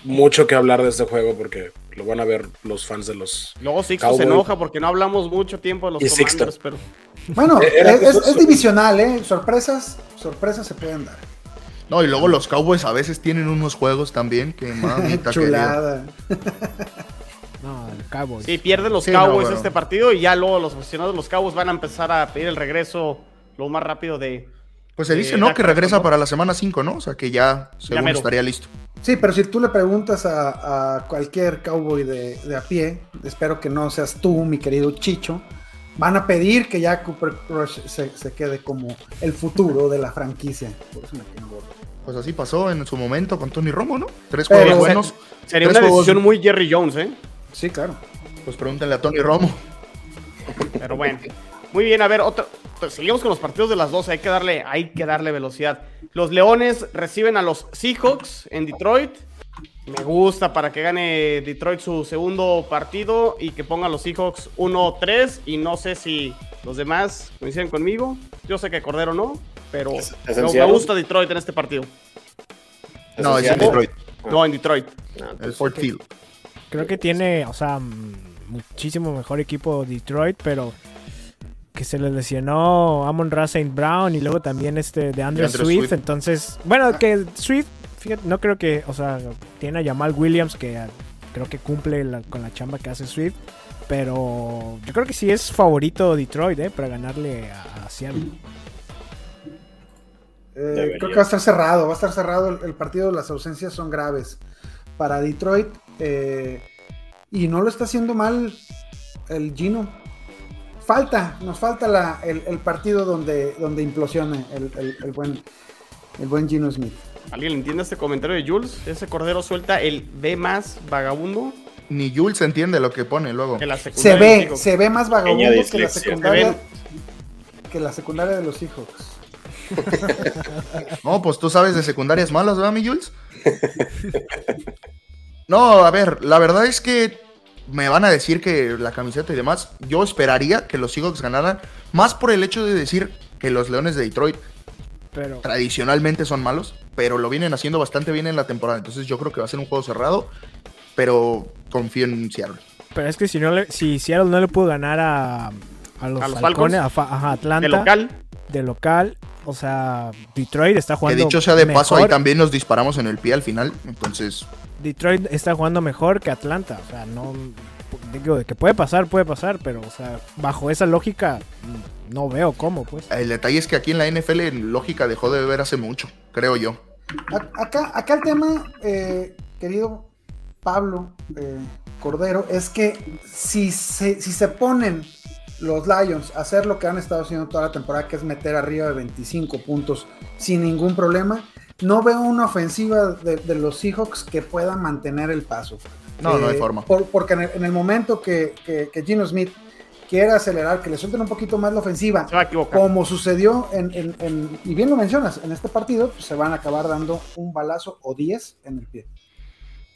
mucho que hablar de este juego porque lo van a ver los fans de los. Luego Sixto se enoja porque no hablamos mucho tiempo de los Commanders, pero. Bueno, eh, es, divisional, ¿eh? Sorpresas, sorpresas se pueden dar. No, y luego los Cowboys a veces tienen unos juegos también que mamita Chulada. no, Cowboys. Sí, pierden los Cowboys este partido y ya luego los aficionados de los Cowboys van a empezar a pedir el regreso lo más rápido de. Pues se dice, ¿no? Que regresa para la semana 5, ¿no? O sea que ya según estaría listo. Sí, pero si tú le preguntas a, cualquier cowboy de, a pie, espero que no seas tú, mi querido Chicho, van a pedir que ya Cooper Crush se, quede como el futuro de la franquicia. Pues así pasó en su momento con Tony Romo, ¿no? Tres juegos buenos. Sería una decisión muy Jerry Jones, ¿eh? Sí, claro. Pues pregúntenle a Tony Romo. Pero bueno. Muy bien, a ver, otro, pues, seguimos con los partidos de las dos, hay que darle, hay que darle velocidad. Los Leones reciben a los Seahawks en Detroit. Me gusta para que gane Detroit su segundo partido y que ponga a los Seahawks 1-3 y no sé si los demás coinciden conmigo. Yo sé que Cordero no, pero me gusta Detroit en este partido. No, es en Detroit. No, en Detroit. el Fort Field. Creo que tiene, o sea, muchísimo mejor equipo Detroit, pero que se le lesionó Amon Ra St. Brown y luego también este de Andrew, Swift, Entonces, bueno, que Swift, fíjate, no creo que, o sea, tiene a Jamal Williams que creo que cumple con la chamba que hace Swift. Pero yo creo que sí es favorito Detroit, ¿eh? Para ganarle a, Seattle. Eh, creo que va a estar cerrado, va a estar cerrado el, partido, las ausencias son graves para Detroit eh, y no lo está haciendo mal el Gino falta, nos falta el, partido donde, donde implosione el, buen, el buen Gino Smith. ¿Alguien entiende este comentario de Jules? Ese cordero suelta el B más vagabundo. Ni Jules entiende lo que pone luego. se ve, se ve más vagabundo que la secundaria. Que la secundaria de los Seahawks. no, pues tú sabes de secundarias malas, ¿verdad, mi Jules? No, a ver, la verdad es que me van a decir que la camiseta y demás, yo esperaría que los Seahawks ganaran, más por el hecho de decir que los Leones de Detroit tradicionalmente son malos, pero lo vienen haciendo bastante bien en la temporada. Entonces yo creo que va a ser un juego cerrado, pero confío en Seattle. Pero es que si, no si Seattle no le pudo ganar a, los, Falcones, a, Atlanta. De local. De local. O sea, Detroit está jugando. Que dicho sea de paso, ahí también nos disparamos en el pie al final. Entonces. Detroit está jugando mejor que Atlanta. O sea, no. Digo, que puede pasar, puede pasar, pero, o sea, bajo esa lógica, no veo cómo, pues. El detalle es que aquí en la NFL, lógica dejó de beber hace mucho, creo yo. Acá, acá el tema, eh, querido Pablo eh, Cordero, es que si se, si se ponen los Lions a hacer lo que han estado haciendo toda la temporada, que es meter arriba de 25 puntos sin ningún problema, no veo una ofensiva de, los Seahawks que pueda mantener el paso. No, no hay eh, forma. porque en el, momento que, que, Gino Smith quiera acelerar, que le suelten un poquito más la ofensiva, como sucedió en, y bien lo mencionas, en este partido, pues se van a acabar dando un balazo o 10 en el pie.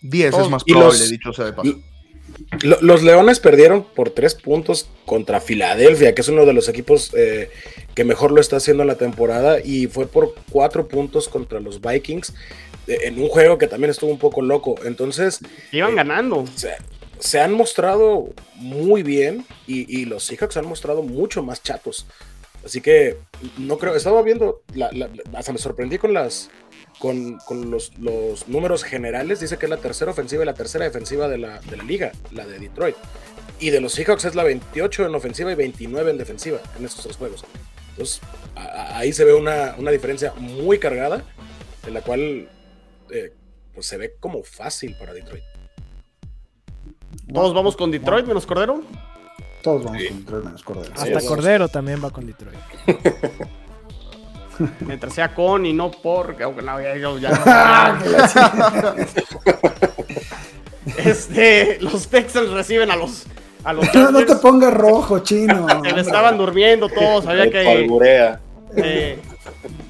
10 es más probable, dicho sea de paso. Los Leones perdieron por tres puntos contra Filadelfia, que es uno de los equipos eh, que mejor lo está haciendo en la temporada, y fue por cuatro puntos contra los Vikings, eh, en un juego que también estuvo un poco loco. Entonces. Iban eh, ganando. Se, han mostrado muy bien, y, los Seahawks han mostrado mucho más chatos. Así que no creo, estaba viendo, hasta me sorprendí con las con, los, números generales, dice que es la tercera ofensiva y la tercera defensiva de la, liga, la de Detroit. Y de los Seahawks es la 28 en ofensiva y 29 en defensiva en estos tres juegos. Entonces, ahí se ve una, diferencia muy cargada, en la cual eh, pues se ve como fácil para Detroit. ¿Todos vamos con Detroit menos Cordero? Todos vamos con Detroit menos Cordero. Hasta Cordero también va con Detroit. Mientras sea con y no por, aunque no, ya, este, los Texans reciben a los a los no, te pongas rojo, chino. Se estaban durmiendo todos, había que eh,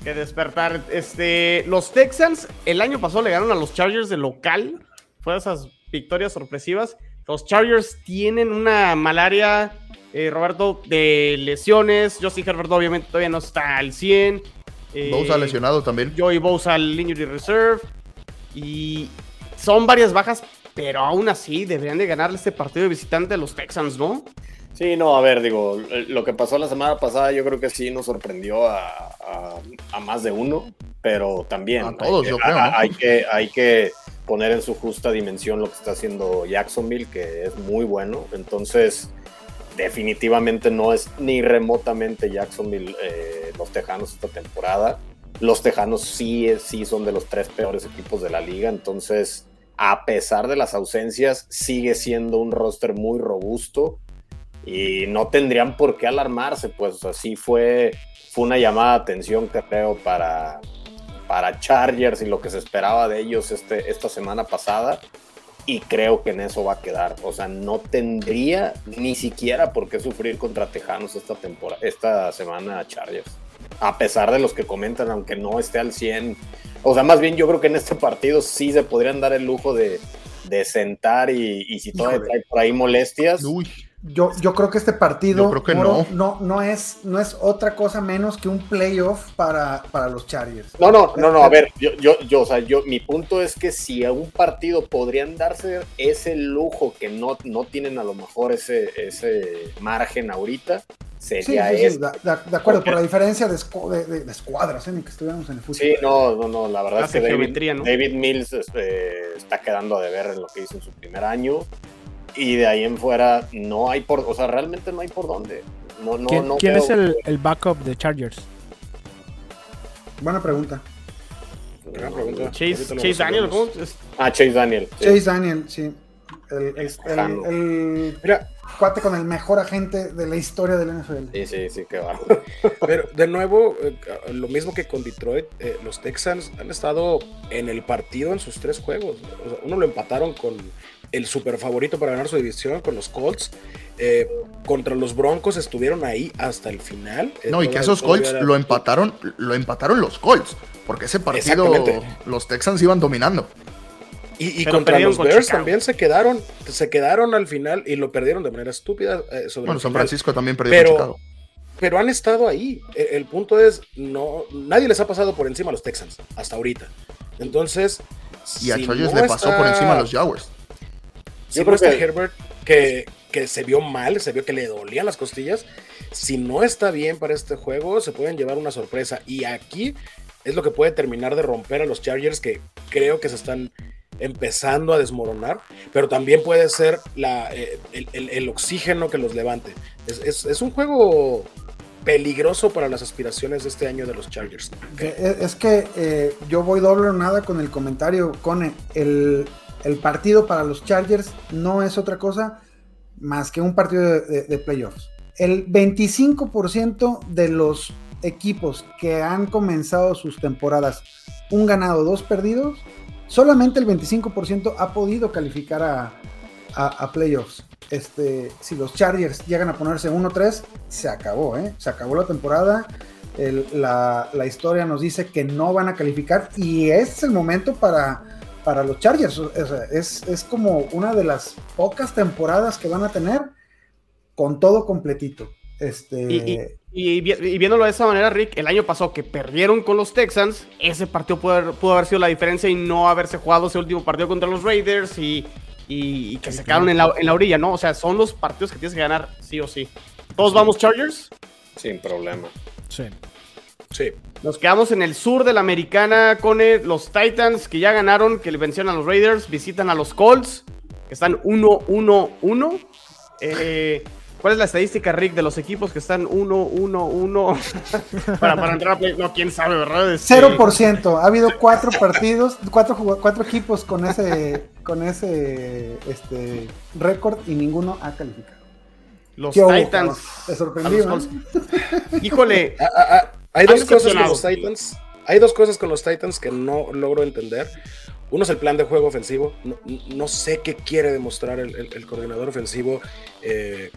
que despertar. Este, los Texans el año pasado le ganaron a los Chargers de local. Fue esas victorias sorpresivas. Los Chargers tienen una malaria, eh, Roberto, de lesiones. Justin Herbert obviamente todavía no está al 100. Eh, Bosa lesionado también. Joey Bosa al injury reserve. Y son varias bajas, pero aún así deberían de ganarle este partido de visitante a los Texans, ¿no? Sí, no, a ver, digo, lo que pasó la semana pasada yo creo que sí nos sorprendió a, más de uno, pero también a todos, yo creo, hay, que, hay que poner en su justa dimensión lo que está haciendo Jacksonville, que es muy bueno. Entonces, definitivamente no es ni remotamente Jacksonville eh, los Tejanos esta temporada. Los Tejanos sí, sí son de los tres peores equipos de la liga, entonces a pesar de las ausencias sigue siendo un roster muy robusto y no tendrían por qué alarmarse, pues así fue, fue una llamada de atención creo para, para Chargers y lo que se esperaba de ellos este, esta semana pasada. Y creo que en eso va a quedar. O sea, no tendría ni siquiera por qué sufrir contra Tejanos esta, temporada, esta semana Chargers. A pesar de los que comentan, aunque no esté al 100. O sea, más bien yo creo que en este partido sí se podrían dar el lujo de, de sentar y, si todavía hay por ahí molestias. Uy yo, yo creo que este partido no. no. es, no es otra cosa menos que un playoff para, para los Chargers. No, no, no, no, a ver, yo, yo, yo, o sea, yo, mi punto es que si a un partido podrían darse ese lujo que no, no tienen a lo mejor ese, ese margen ahorita, sería sí, sí, sí, de, acuerdo, por la diferencia de, de, escuadras en ¿eh? que estuviéramos en el fútbol. Sí, no, no, no, la verdad es que David, David Mills este, está quedando a deber en lo que hizo en su primer año y de ahí en fuera no hay por, o sea, realmente no hay por dónde. No, no, ¿Quién, no ¿quién es el, el, backup de Chargers? Buena pregunta. Buena pregunta. Chase, Chase Daniel, ¿cómo? Ah, Chase Daniel. Chase Daniel, sí. El, el, el, mira, cuate con el mejor agente de la historia del NFL. Sí, sí, sí, qué va. Pero de nuevo, eh, lo mismo que con Detroit, eh, los Texans han estado en el partido en sus tres juegos. O sea, uno lo empataron con el super favorito para ganar su división con los Colts. Eh, contra los Broncos estuvieron ahí hasta el final. No, y que esos Colts lo empataron, lo empataron los Colts, porque ese partido los Texans iban dominando. Y, contra los Bears también se quedaron, se quedaron al final y lo perdieron de manera estúpida. Eh, bueno, San Francisco también perdió pero, Chicago. Pero han estado ahí. El, punto es, no, nadie les ha pasado por encima a los Texans hasta ahorita. Entonces, y a si le pasó por encima a los Jaguars. Yo creo que Herbert, que, que se vio mal, se vio que le dolían las costillas, si no está bien para este juego, se pueden llevar una sorpresa. Y aquí es lo que puede terminar de romper a los Chargers, que creo que se están empezando a desmoronar, pero también puede ser la, eh, el, oxígeno que los levante. Es, un juego peligroso para las aspiraciones de este año de los Chargers. Es que eh, yo voy doble o nada con el comentario, con el, el partido para los Chargers no es otra cosa más que un partido de, playoffs. El 25% de los equipos que han comenzado sus temporadas un ganado, dos perdidos, solamente el 25% ha podido calificar a, playoffs. Este, si los Chargers llegan a ponerse 1-3, se acabó, ¿eh? se acabó la temporada. la, la, historia nos dice que no van a calificar y es el momento para para los Chargers. es, como una de las pocas temporadas que van a tener con todo completito. Este... Y, viéndolo de esa manera, Rick, el año pasado que perdieron con los Texans, ese partido pudo haber, pudo haber sido la diferencia y no haberse jugado ese último partido contra los Raiders y, que se quedaron en la, en la, orilla, ¿no? O sea, son los partidos que tienes que ganar sí o sí. ¿Todos vamos Chargers? Sin problema. Sí. Sí. Nos quedamos en el sur de la americana con los Titans que ya ganaron, que le vencieron a los Raiders, visitan a los Colts, que están 1-1-1. Eh, ¿Cuál es la estadística, Rick, de los equipos que están 1-1-1 para, entrar a play? No, quién sabe, ¿verdad? 0%. Este, ha habido cuatro partidos, cuatro, cuatro equipos con ese, con ese este, récord y ninguno ha calificado. Los Titans. Te sorprendió. Híjole. Ah, ah, ah, hay dos cosas con los Titans. Hay dos cosas con los Titans que no logro entender. Uno es el plan de juego ofensivo. No, sé qué quiere demostrar el, coordinador ofensivo. Eh,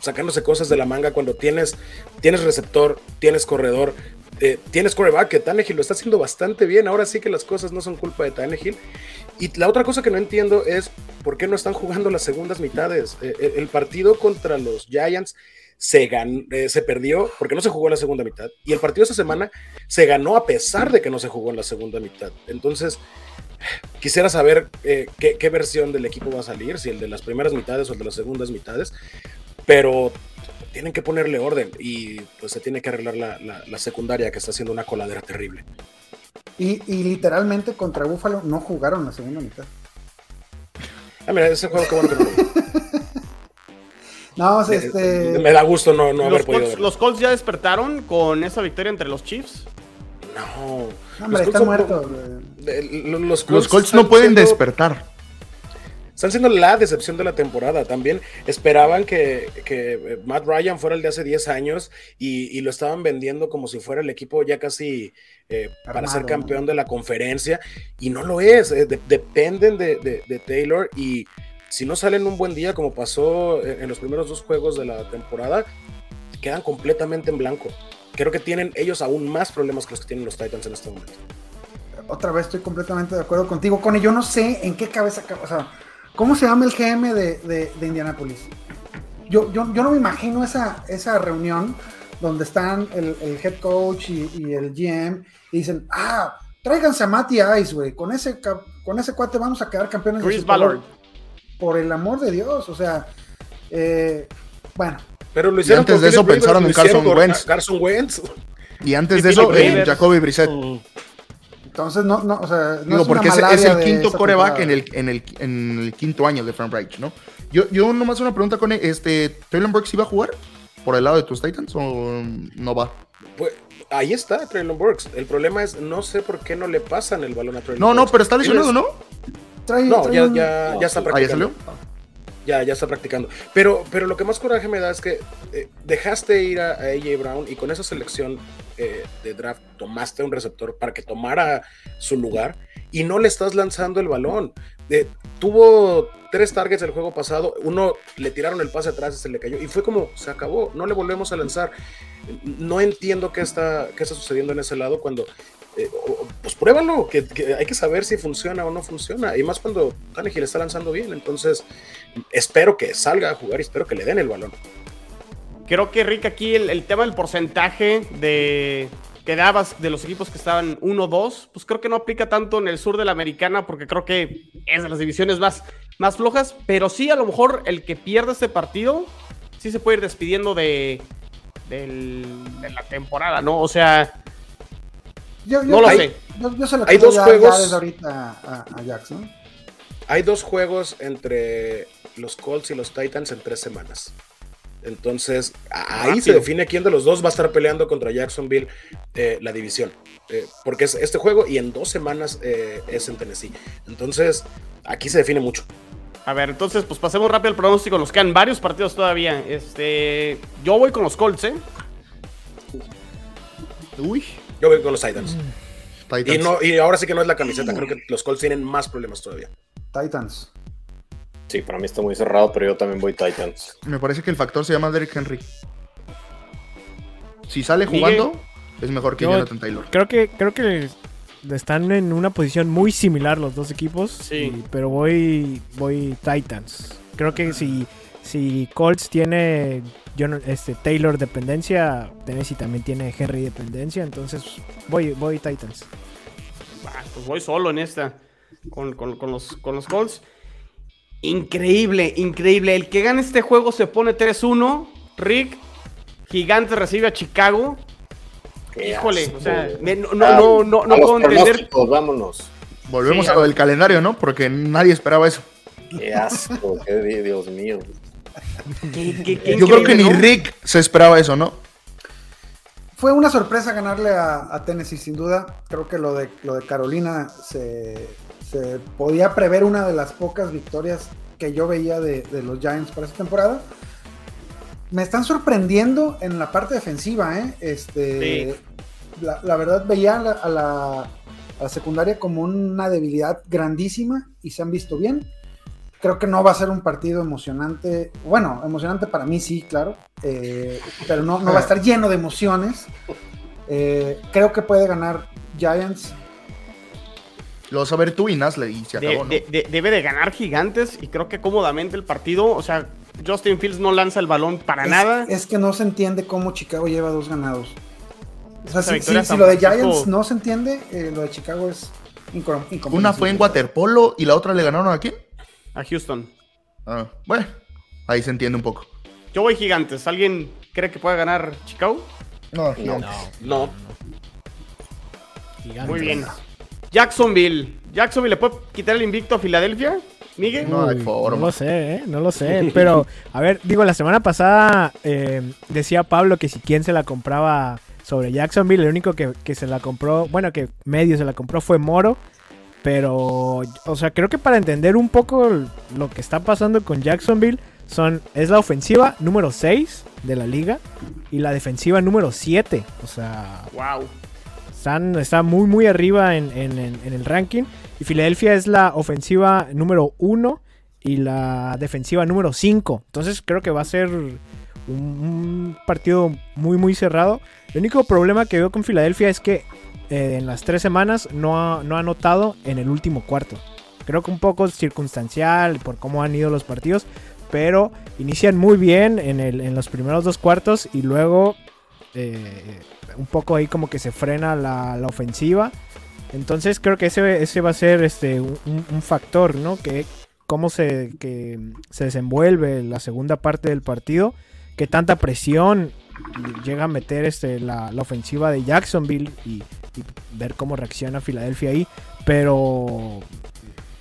sacándose cosas de la manga cuando tienes, tienes receptor, tienes corredor, eh, tienes coreback, que Tannehill lo está haciendo bastante bien. Ahora sí que las cosas no son culpa de Tannehill. Y la otra cosa que no entiendo es por qué no están jugando las segundas mitades. Eh, el partido contra los Giants se, se perdió porque no se jugó en la segunda mitad. Y el partido esta semana se ganó a pesar de que no se jugó en la segunda mitad. Entonces, quisiera saber qué, qué, versión del equipo va a salir, si el de las primeras mitades o el de las segundas mitades, pero tienen que ponerle orden y pues se tiene que arreglar la, secundaria que está haciendo una coladera terrible. Y, literalmente contra Búfalo no jugaron la segunda mitad. Ah, mira, ese juego que bueno que no No, este... Me da gusto no, no haber podido. ¿Los Colts ya despertaron con esa victoria entre los Chiefs? No. Hombre, está muerto. Los, los Colts no pueden despertar están siendo la decepción de la temporada. También esperaban que, que Matt Ryan fuera el de hace 10 años y, lo estaban vendiendo como si fuera el equipo ya casi eh, para ser campeón de la conferencia y no lo es. Eh, dependen de, Taylor y si no salen un buen día como pasó en, los primeros dos juegos de la temporada, quedan completamente en blanco. Creo que tienen ellos aún más problemas que los que tienen los Titans en este momento. Otra vez estoy completamente de acuerdo contigo, Con Yo no sé en qué cabeza, o sea, ¿Cómo se llama el GM de, de, Indianapolis? Yo, yo, no me imagino esa, esa reunión donde están el, head coach y, el GM y dicen, ah, tráiganse a Matty Ice, güey, con ese, con ese cuate vamos a quedar campeones Chris Ballard. Por el amor de Dios, o sea, eh, bueno. Pero lo hicieron y antes de eso pensaron en Carson Wentz. Carson Wentz. Y antes de eso, en Jacoby Brissett. Entonces, no, no, o sea, no Digo, porque es, el quinto coreback en el, en, el, en el quinto año de Frank Reich, ¿no? Yo, yo nomás una pregunta con este, ¿Traylon Burks iba a jugar por el lado de tus Titans o no va? Pues ahí está Traylon Burks. El problema es, no sé por qué no le pasan el balón a Traylon No, no, pero está lesionado, ¿no? No, ya, ya, ya, está practicando. ¿Ah, ya salió? Ya, ya está practicando. Pero, pero lo que más coraje me da es que eh, dejaste ir a, AJ Brown y con esa selección eh, de draft tomaste un receptor para que tomara su lugar y no le estás lanzando el balón. Eh, tuvo tres targets el juego pasado, uno le tiraron el pase atrás y se le cayó y fue como se acabó, no le volvemos a lanzar. No entiendo qué está, qué está sucediendo en ese lado cuando eh, pues pruébalo, que, hay que saber si funciona o no funciona. Y más cuando Tannehill está lanzando bien. Entonces, espero que salga a jugar y espero que le den el balón. Creo que Rick, aquí el, tema del porcentaje de que dabas de los equipos que estaban 1-2, pues creo que no aplica tanto en el sur de la americana, porque creo que es de las divisiones más, más flojas. Pero sí, a lo mejor el que pierda este partido, sí se puede ir despidiendo de, de la temporada, ¿no? O sea yo, no lo sé. hay dos juegos. ahorita a, Jackson. Hay dos juegos entre los Colts y los Titans en tres semanas. Entonces, ahí se define quién de los dos va a estar peleando contra Jacksonville eh, la división. Eh, porque es este juego y en dos semanas eh, es en Tennessee. Entonces, aquí se define mucho. A ver, entonces, pues pasemos rápido al pronóstico. Nos quedan varios partidos todavía. Este, yo voy con los Colts, ¿eh? Uy. Yo voy con los Titans. Y, no, y ahora sí que no es la camiseta, creo que los Colts tienen más problemas todavía. Titans. Sí, para mí está muy cerrado, pero yo también voy Titans. Me parece que el factor se llama Derrick Henry. Si sale jugando, es mejor que Jonathan Taylor. Creo que, creo que están en una posición muy similar los dos equipos. Sí. pero voy, voy Titans. Creo que si, si Colts tiene yo este, Taylor dependencia, Tennessee también tiene Henry dependencia, entonces voy, voy Titans. pues voy solo en esta, con, los, con los Colts. Increíble, increíble. El que gane este juego se pone 3-1. Rick, Gigantes recibe a Chicago. Híjole, o sea, no, no, no, no, puedo entender. Vámonos. Volvemos a lo del calendario, ¿no? Porque nadie esperaba eso. Qué asco, qué Dios mío. Yo creo que ni Rick se esperaba eso, ¿no? Fue una sorpresa ganarle a, Tennessee, sin duda. Creo que lo de, lo de Carolina se, podía prever una de las pocas victorias que yo veía de, los Giants para esta temporada. Me están sorprendiendo en la parte defensiva, ¿eh? Este, la, verdad veía a la secundaria como una debilidad grandísima y se han visto bien. Creo que no va a ser un partido emocionante. Bueno, emocionante para mí sí, claro. Eh, pero no, no va a estar lleno de emociones. Eh, creo que puede ganar Giants. Lo vas a ver tú y Nasle y se acabó, debe de ganar Gigantes y creo que cómodamente el partido. O sea, Justin Fields no lanza el balón para nada. Es que no se entiende cómo Chicago lleva dos ganados. O sea, si, lo de Giants no se entiende, eh, lo de Chicago es incomprensible. Una fue en waterpolo y la otra le ganaron a quién? A Houston. Ah, bueno, ahí se entiende un poco. Yo voy gigantes. ¿Alguien cree que pueda ganar Chicago? No, no. No. Muy bien. Jacksonville. ¿Jacksonville le puede quitar el invicto a Filadelfia? ¿Miguel? No, no lo sé, ¿eh? no lo sé. Pero, a ver, digo, la semana pasada eh, decía Pablo que si quien se la compraba sobre Jacksonville, el único que, que, se la compró, bueno, que medio se la compró fue Moro. Pero, o sea, creo que para entender un poco lo que está pasando con Jacksonville, son, es la ofensiva número 6 de la liga y la defensiva número 7. O sea, wow. Están, está muy, muy arriba en, el ranking. Y Filadelfia es la ofensiva número 1 y la defensiva número 5. Entonces creo que va a ser un, un, partido muy, muy cerrado. El único problema que veo con Filadelfia es que eh, en las tres semanas no ha, no ha anotado en el último cuarto. Creo que un poco circunstancial por cómo han ido los partidos, pero inician muy bien en, el, en los primeros dos cuartos y luego eh, un poco ahí como que se frena la, ofensiva. Entonces creo que ese, ese va a ser este, un, factor, ¿no? Que cómo se, que se desenvuelve la segunda parte del partido, que tanta presión llega a meter este, la, la ofensiva de Jacksonville y y ver cómo reacciona Filadelfia ahí. Pero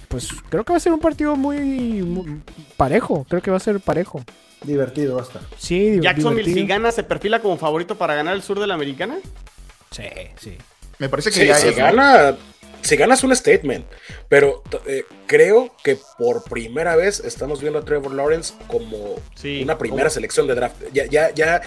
pues creo que va a ser un partido muy, parejo. Creo que va a ser parejo. Divertido va a estar. Sí, Jacksonville, si gana, se perfila como favorito para ganar el sur de la americana. Sí, sí. Me parece que ya si gana, si ganas un statement. Pero eh, creo que por primera vez estamos viendo a Trevor Lawrence como una primera selección de draft. Ya, ya, ya,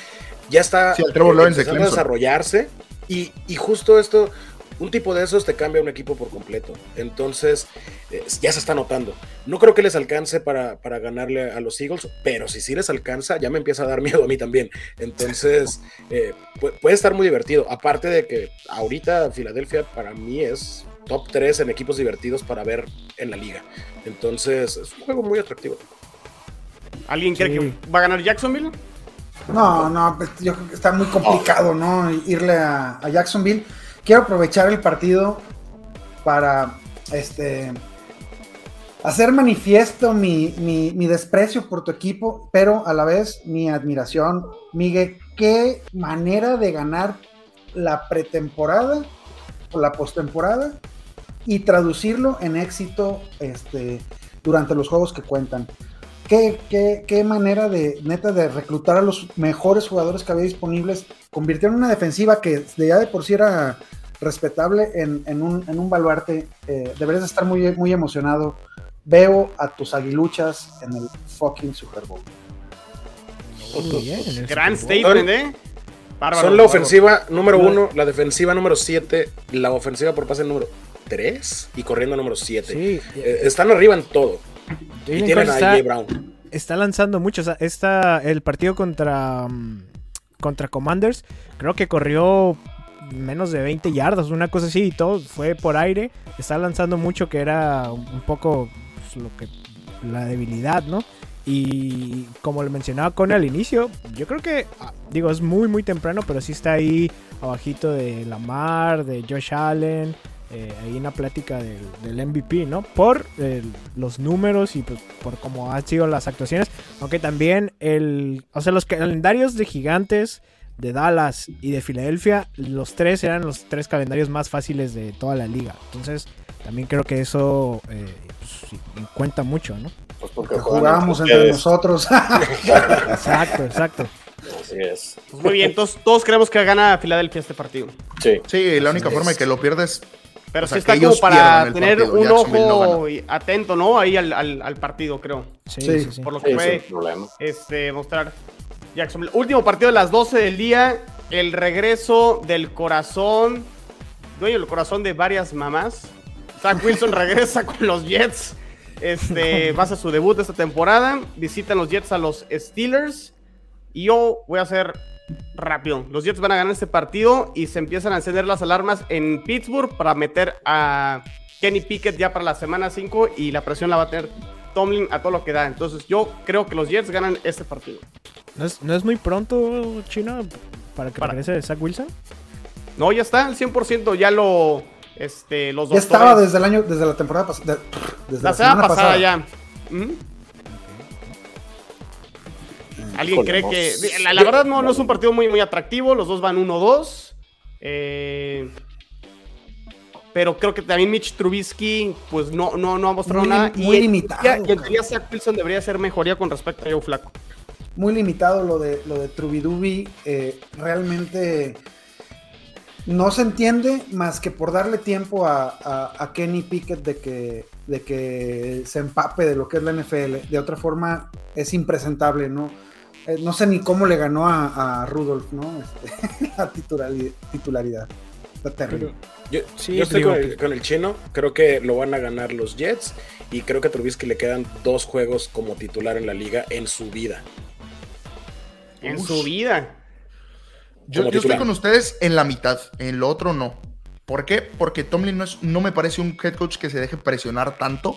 ya está Trevor Lawrence a desarrollarse y, justo esto, un tipo de esos te cambia un equipo por completo. Entonces, eh, ya se está notando. No creo que les alcance para, ganarle a los Eagles, pero si sí les alcanza, ya me empieza a dar miedo a mí también. Entonces, eh, puede estar muy divertido. Aparte de que ahorita Filadelfia para mí es top 3 en equipos divertidos para ver en la liga. Entonces, es un juego muy atractivo. ¿Alguien cree que va a ganar Jacksonville? No, no, pues, yo creo que está muy complicado, ¿no? Irle a, Jacksonville. Quiero aprovechar el partido para este hacer manifiesto mi, mi, desprecio por tu equipo, pero a la vez mi admiración. Miguel, qué manera de ganar la pretemporada o la postemporada y traducirlo en éxito este, durante los juegos que cuentan. Qué, manera de, neta, de reclutar a los mejores jugadores que había disponibles. Convirtieron una defensiva que ya de por sí era respetable en, un, baluarte. Eh, deberías estar muy, muy emocionado. Veo a tus aguiluchas en el fucking Super Bowl. Gran statement, ¿eh? Son la ofensiva número uno, la defensiva número siete, la ofensiva por pase número tres y corriendo número siete. Eh, están arriba en todo. Y tienen a Brown. Está lanzando mucho. está el partido contra, mm, contra Commanders, creo que corrió menos de 20 yardas, una cosa así, y todo fue por aire. Está lanzando mucho, que era un poco pues, lo que la debilidad, ¿no? Y como le mencionaba con al inicio, yo creo que, ah, digo, es muy, muy temprano, pero sí está ahí abajito de Lamar, de Josh Allen, eh, ahí una plática del, MVP, ¿no? Por eh, los números y pues, por cómo han sido las actuaciones. Aunque también el. O sea, los calendarios de gigantes de Dallas y de Filadelfia, los tres eran los tres calendarios más fáciles de toda la liga. Entonces, también creo que eso eh, pues, cuenta mucho, ¿no? Pues porque jugamos entre nosotros. exacto, exacto. Así es. Pues muy bien, todos, todos creemos que gana Filadelfia este partido. Sí. Sí, la única forma de que lo pierdes. Pero sí está como para tener un ojo atento, ¿no? Ahí al, al, partido, creo. Sí, sí, Por lo que fue este, mostrar Jackson. Último partido de las 12 del día. El regreso del corazón. Dueño del corazón de varias mamás. Zach Wilson regresa con los Jets. Este, va a hacer su debut esta temporada. Visitan los Jets a los Steelers. Y yo voy a hacer rápido. Los Jets van a ganar este partido y se empiezan a encender las alarmas en Pittsburgh para meter a Kenny Pickett ya para la semana 5 y la presión la va a tener Tomlin a todo lo que da. Entonces yo creo que los Jets ganan este partido. ¿No es, muy pronto, China, para que regrese Zach Wilson? No, ya está, al 100%, ya lo... Este, los ya estaba desde el año, desde la temporada pasada. la, semana, pasada, ya. ¿Alguien cree que.? La, verdad no, no, es un partido muy, muy atractivo. Los dos van 1-2. Eh, pero creo que también Mitch Trubisky, pues no, no, no ha mostrado nada. Muy y limitado. Y en teoría, Zach Wilson debería ser mejoría con respecto a Joe Flaco. Muy limitado lo de, lo de Trubidubi. Eh, realmente no se entiende más que por darle tiempo a, Kenny Pickett de que, de que se empape de lo que es la NFL. De otra forma, es impresentable, ¿no? Eh, no sé ni cómo le ganó a, Rudolph, ¿no? Este, la titularidad. Está terrible. Yo, estoy con el, chino, creo que lo van a ganar los Jets y creo que a Trubisky le quedan dos juegos como titular en la liga en su vida. En su vida. Yo, estoy con ustedes en la mitad, en lo otro no. ¿Por qué? Porque Tomlin no, es, no me parece un head coach que se deje presionar tanto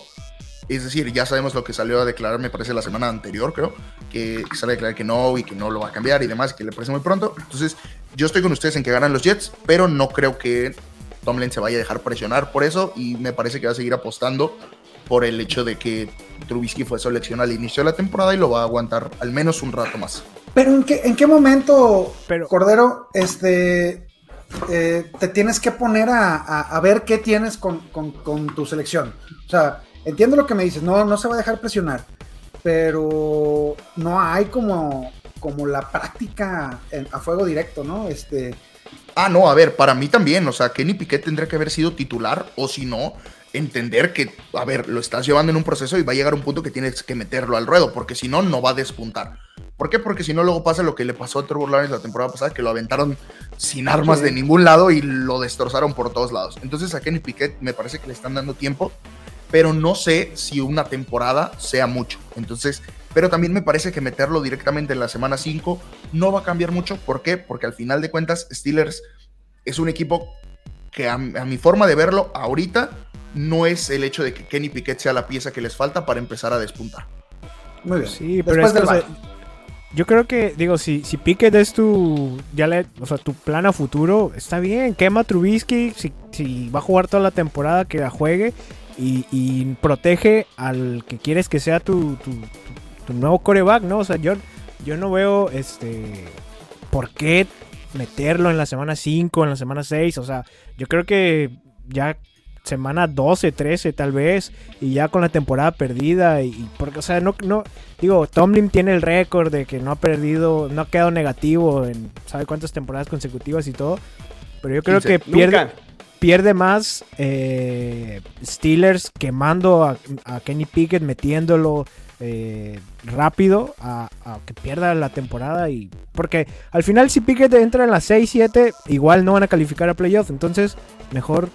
es decir, ya sabemos lo que salió a declarar, me parece, la semana anterior, creo, que, sale a declarar que no y que no lo va a cambiar y demás, que le parece muy pronto. Entonces, yo estoy con ustedes en que ganan los Jets, pero no creo que Tomlin se vaya a dejar presionar por eso y me parece que va a seguir apostando por el hecho de que Trubisky fue seleccionado al inicio de la temporada y lo va a aguantar al menos un rato más. Pero ¿en qué, en qué momento, Cordero, este, eh, te tienes que poner a, ver qué tienes con, con, tu selección? O sea, Entiendo lo que me dices, no, no se va a dejar presionar, pero no hay como, como la práctica a fuego directo, ¿no? Este. Ah, no, a ver, para mí también, o sea, Kenny Piquet tendría que haber sido titular, o si no, entender que, a ver, lo estás llevando en un proceso y va a llegar un punto que tienes que meterlo al ruedo, porque si no, no va a despuntar. ¿Por qué? Porque si no, luego pasa lo que le pasó a Trevor Lawrence la temporada pasada, que lo aventaron sin armas de ningún lado y lo destrozaron por todos lados. Entonces a Kenny Piquet me parece que le están dando tiempo pero no sé si una temporada sea mucho. Entonces, pero también me parece que meterlo directamente en la semana 5 no va a cambiar mucho. ¿Por qué? Porque al final de cuentas, Steelers es un equipo que a, mi forma de verlo ahorita no es el hecho de que Kenny Piquet sea la pieza que les falta para empezar a despuntar. Muy bien. Sí, pero Después yo creo que, digo, si, si Pickett es tu, ya le, o sea, tu plan a futuro, está bien, quema Trubisky, si, si va a jugar toda la temporada, que la juegue y, protege al que quieres que sea tu, nuevo coreback, ¿no? O sea, yo, yo no veo este por qué meterlo en la semana 5, en la semana 6, o sea, yo creo que ya semana 12, 13 tal vez, y ya con la temporada perdida, y, porque, o sea, no, no, digo, Tomlin tiene el récord de que no ha perdido, no ha quedado negativo en, ¿sabe cuántas temporadas consecutivas y todo? Pero yo creo que pierde pierde más eh, Steelers quemando a, Kenny Pickett, metiéndolo eh, rápido a, que pierda la temporada. y Porque al final si Pickett entra en las 6-7, igual no van a calificar a playoffs. Entonces, mejor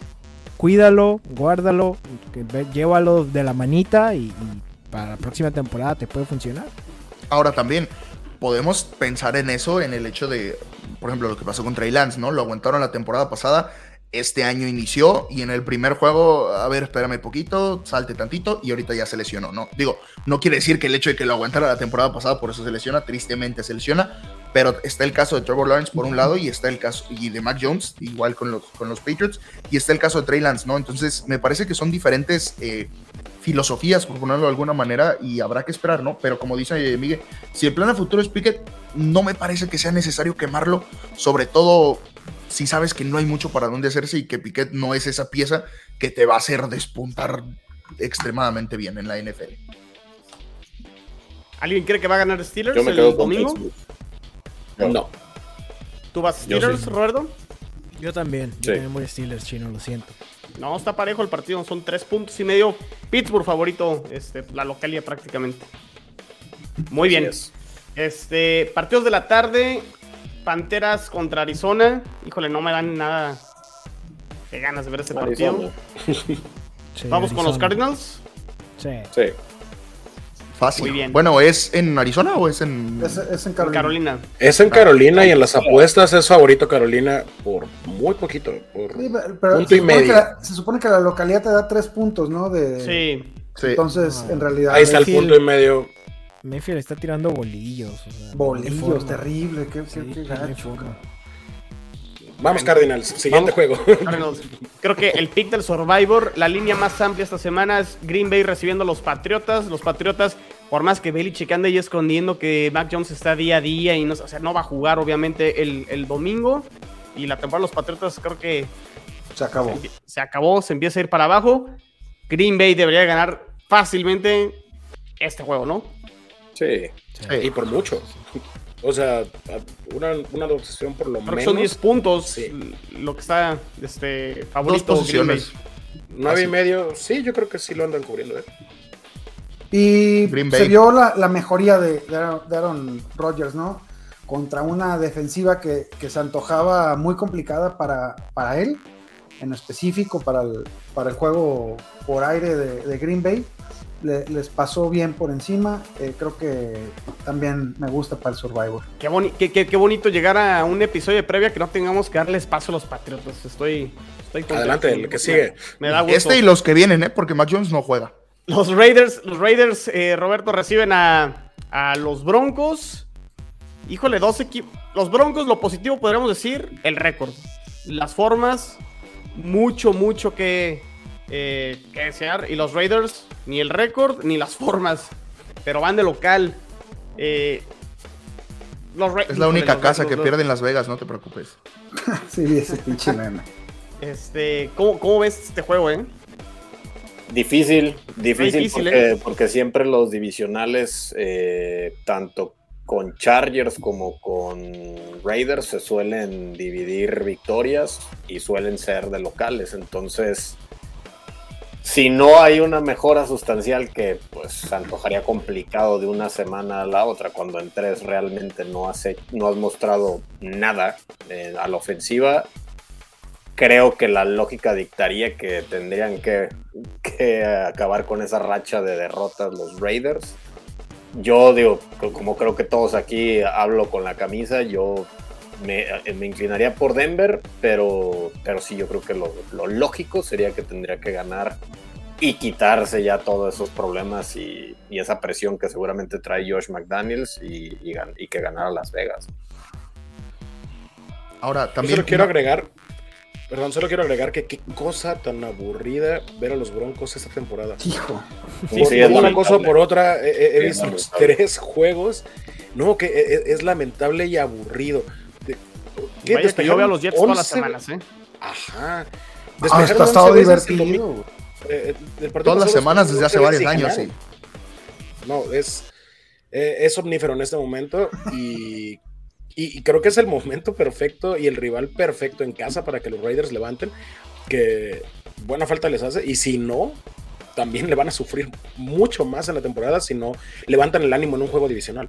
cuídalo, guárdalo, llévalo de la manita y, para la próxima temporada te puede funcionar. Ahora también podemos pensar en eso, en el hecho de, por ejemplo, lo que pasó con Trey Lance, ¿no? Lo aguantaron la temporada pasada este año inició y en el primer juego, a ver, espérame poquito, salte tantito y ahorita ya se lesionó, ¿no? Digo, no quiere decir que el hecho de que lo aguantara la temporada pasada por eso se lesiona, tristemente se lesiona, pero está el caso de Trevor Lawrence por un lado y está el caso y de Mac Jones, igual con los, con los Patriots, y está el caso de Trey Lance, ¿no? Entonces, me parece que son diferentes eh, filosofías, por ponerlo de alguna manera, y habrá que esperar, ¿no? Pero como dice Miguel, si el plan a futuro es Pickett, no me parece que sea necesario quemarlo, sobre todo si sabes que no hay mucho para dónde hacerse y que Piquet no es esa pieza que te va a hacer despuntar extremadamente bien en la NFL. ¿Alguien cree que va a ganar Steelers Yo me el domingo? No. ¿Tú vas a Steelers, Roberto? Yo también. Yo también voy Steelers, chino, lo siento. No, está parejo el partido, son tres puntos y medio. Pittsburgh favorito, este, la localidad prácticamente. Muy bien. Este, partidos de la tarde, Panteras contra Arizona. Híjole, no me dan nada de ganas de ver ese partido. Vamos con los Cardinals. Sí. Sí. Fácil. Muy bien. Bueno, ¿es en Arizona o es en, es, en Carolina. Es en Carolina y en las apuestas es favorito Carolina por muy poquito, por punto y medio. se supone que la localidad te da tres puntos, ¿no? De, sí. Entonces, en realidad. Ahí está el punto y medio. Mayfield está tirando bolillos. bolillos, terrible. Qué, gacho. Vamos, Cardinals. Siguiente juego. Creo que el pick del Survivor, la línea más amplia esta semana es Green Bay recibiendo a los Patriotas. Los Patriotas, por más que Belichick ande ahí escondiendo que Mac Jones está día a día y no, o sea, no va a jugar, obviamente, el, domingo. Y la temporada de los Patriotas creo que se acabó. Se, se acabó, se empieza a ir para abajo. Green Bay debería ganar fácilmente este juego, ¿no? Sí, y por mucho. O sea, una, una dotación por lo menos. Son 10 puntos lo que está este, favorito. Dos posiciones. 9 y medio, sí, yo creo que sí lo andan cubriendo. ¿eh? Y se vio la, la mejoría de, de, Aaron, Rodgers, ¿no? Contra una defensiva que, que, se antojaba muy complicada para, para él, en específico para el, para el juego por aire de, de Green Bay les pasó bien por encima. Eh, creo que también me gusta para el Survivor. Qué, qué, bonito llegar a un episodio de previa que no tengamos que darles paso a los Patriotas. Estoy, estoy Adelante, el que sigue. Me, da gusto. Este y los que vienen, ¿eh? porque Mac Jones no juega. Los Raiders, los Raiders, eh, Roberto, reciben a, a los Broncos. Híjole, dos equipos. Los Broncos, lo positivo podríamos decir, el récord. Las formas, mucho, mucho que, eh, que desear. Y los Raiders, ni el récord ni las formas, pero van de local. Eh, es la única casa que pierde en Las Vegas, no te preocupes. sí, ese pinche Este, ¿cómo, ves este juego, eh? Difícil, difícil, porque, porque, siempre los divisionales, tanto con Chargers como con Raiders, se suelen dividir victorias y suelen ser de locales. Entonces, si no hay una mejora sustancial que pues se antojaría complicado de una semana a la otra, cuando en tres realmente no has, no has mostrado nada eh, a la ofensiva, creo que la lógica dictaría que tendrían que, que, acabar con esa racha de derrotas los Raiders. Yo digo, como creo que todos aquí hablo con la camisa, yo me, me inclinaría por Denver, pero, pero sí, yo creo que lo, lo, lógico sería que tendría que ganar y quitarse ya todos esos problemas y, y esa presión que seguramente trae Josh McDaniels y, y, que ganara Las Vegas. Ahora, también. solo quiero agregar, perdón, solo quiero agregar que qué cosa tan aburrida ver a los Broncos esta temporada. Hijo. Por, una cosa por otra, he, visto los tres juegos. No, que e, e, es, lamentable y aburrido. ¿Qué? Vaya que yo veo a los Jets todas las semanas, ¿eh? Ajá. Ah, está estado divertido. Eh, Todas las semanas desde hace varios años, sí. No, es, eh, es omnífero en este momento y, y, creo que es el momento perfecto y el rival perfecto en casa para que los Raiders levanten, que buena falta les hace y si no, también le van a sufrir mucho más en la temporada si no levantan el ánimo en un juego divisional.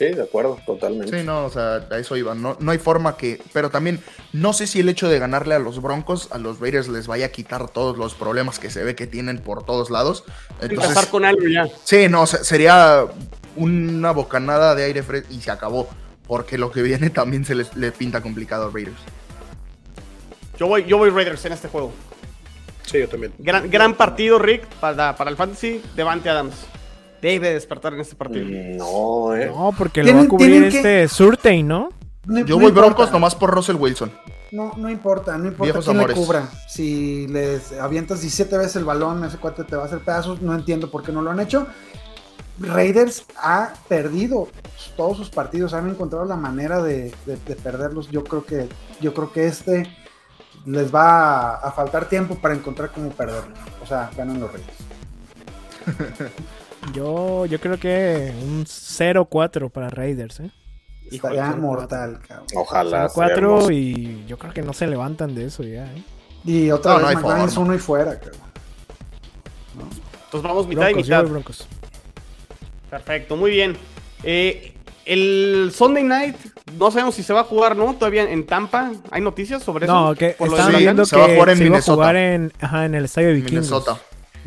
Sí, de acuerdo, totalmente. Sí, no, o sea, a eso iba. No, no hay forma que. Pero también, no sé si el hecho de ganarle a los Broncos, a los Raiders les vaya a quitar todos los problemas que se ve que tienen por todos lados. Entonces, con algo ya. Sí, no, sería una bocanada de aire fresco y se acabó. Porque lo que viene también se les, pinta complicado a Raiders. Yo voy, yo voy Raiders en este juego. Sí, yo también. Gran, gran partido, Rick, para, para el Fantasy. Devante Adams debe despertar en este partido. Mm, no, eh. No, porque lo va a cubrir este Surtain, ¿no? Yo voy Broncos nomás por Russell Wilson. no, no importa, no importa quién le cubra. Si les avientas 17 veces el balón, ese cuate te va a hacer pedazos. No entiendo por qué no lo han hecho. Raiders ha perdido todos sus partidos, han encontrado la manera de, perderlos. Yo creo que, yo creo que este les va a, faltar tiempo para encontrar cómo perderlo. O sea, ganan los Raiders. yo, yo creo que un 0-4 para Raiders, ¿eh? Estaría mortal, cabrón. Ojalá. 4 y yo creo que no se levantan de eso ya, ¿eh? Y otra vez no es uno y fuera, cabrón. Entonces vamos mitad y mitad. Perfecto, muy bien. Eh, el Sunday Night, no sabemos si se va a jugar, ¿no? Todavía en Tampa. ¿Hay noticias sobre eso? No, que están viendo que se va a jugar en Minnesota. jugar en, ajá, en el estadio de Vikingos. Minnesota.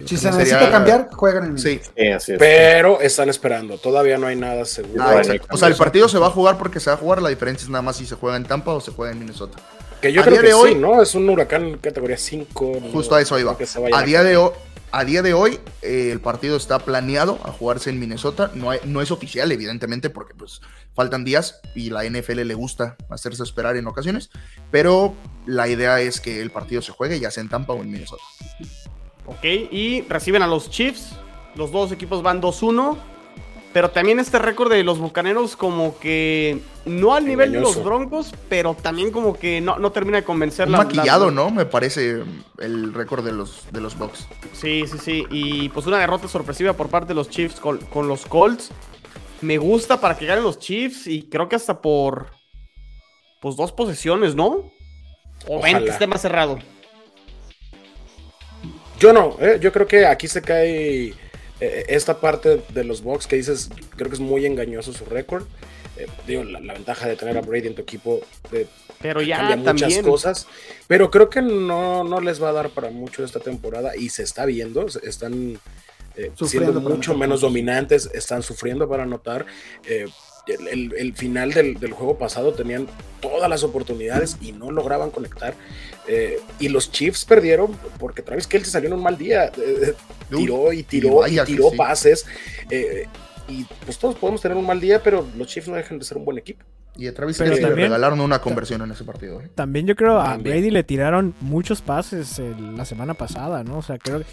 Si se necesita cambiar, juegan en Sí, así es. Pero están esperando. Todavía no hay nada seguro. o sea, el partido se va a jugar porque se va a jugar. La diferencia es nada más si se juega en Tampa o se juega en Minnesota. Que yo creo que de hoy, ¿no? Es un huracán categoría 5. Justo a eso iba. A día de hoy, a día de hoy, eh, el partido está planeado a jugarse en Minnesota. No, no es oficial, evidentemente, porque pues faltan días y la NFL le gusta hacerse esperar en ocasiones. Pero la idea es que el partido se juegue ya sea en Tampa o en Minnesota. Ok, y reciben a los Chiefs. Los dos equipos van 2-1. Pero también este récord de los Bucaneros como que no al nivel de los Broncos, pero también como que no, no termina de convencer la... Maquillado, ¿no? Me parece el récord de los, de los Bucks. Sí, sí, sí. Y pues una derrota sorpresiva por parte de los Chiefs con, los Colts. Me gusta para que ganen los Chiefs y creo que hasta por... Pues dos posesiones, ¿no? O ven que esté más cerrado. Yo no, ¿eh? yo creo que aquí se cae eh, esta parte de los Bucks que dices, creo que es muy engañoso su récord. Eh, digo, la, ventaja de tener a Brady en tu equipo de, pero ya cambia muchas cosas. Pero creo que no, no les va a dar para mucho esta temporada y se está viendo, están eh, siendo mucho menos dominantes, están sufriendo para anotar. El, final del, del, juego pasado tenían todas las oportunidades y no lograban conectar. Eh, y los Chiefs perdieron porque Travis se salió en un mal día. Eh, eh, tiró y tiró y, tiró pases. y pues todos podemos tener un mal día, pero los Chiefs no dejan de ser un buen equipo. Y a Travis le regalaron una conversión en ese partido. También yo creo a Brady le tiraron muchos pases la semana pasada, ¿no? O sea, creo que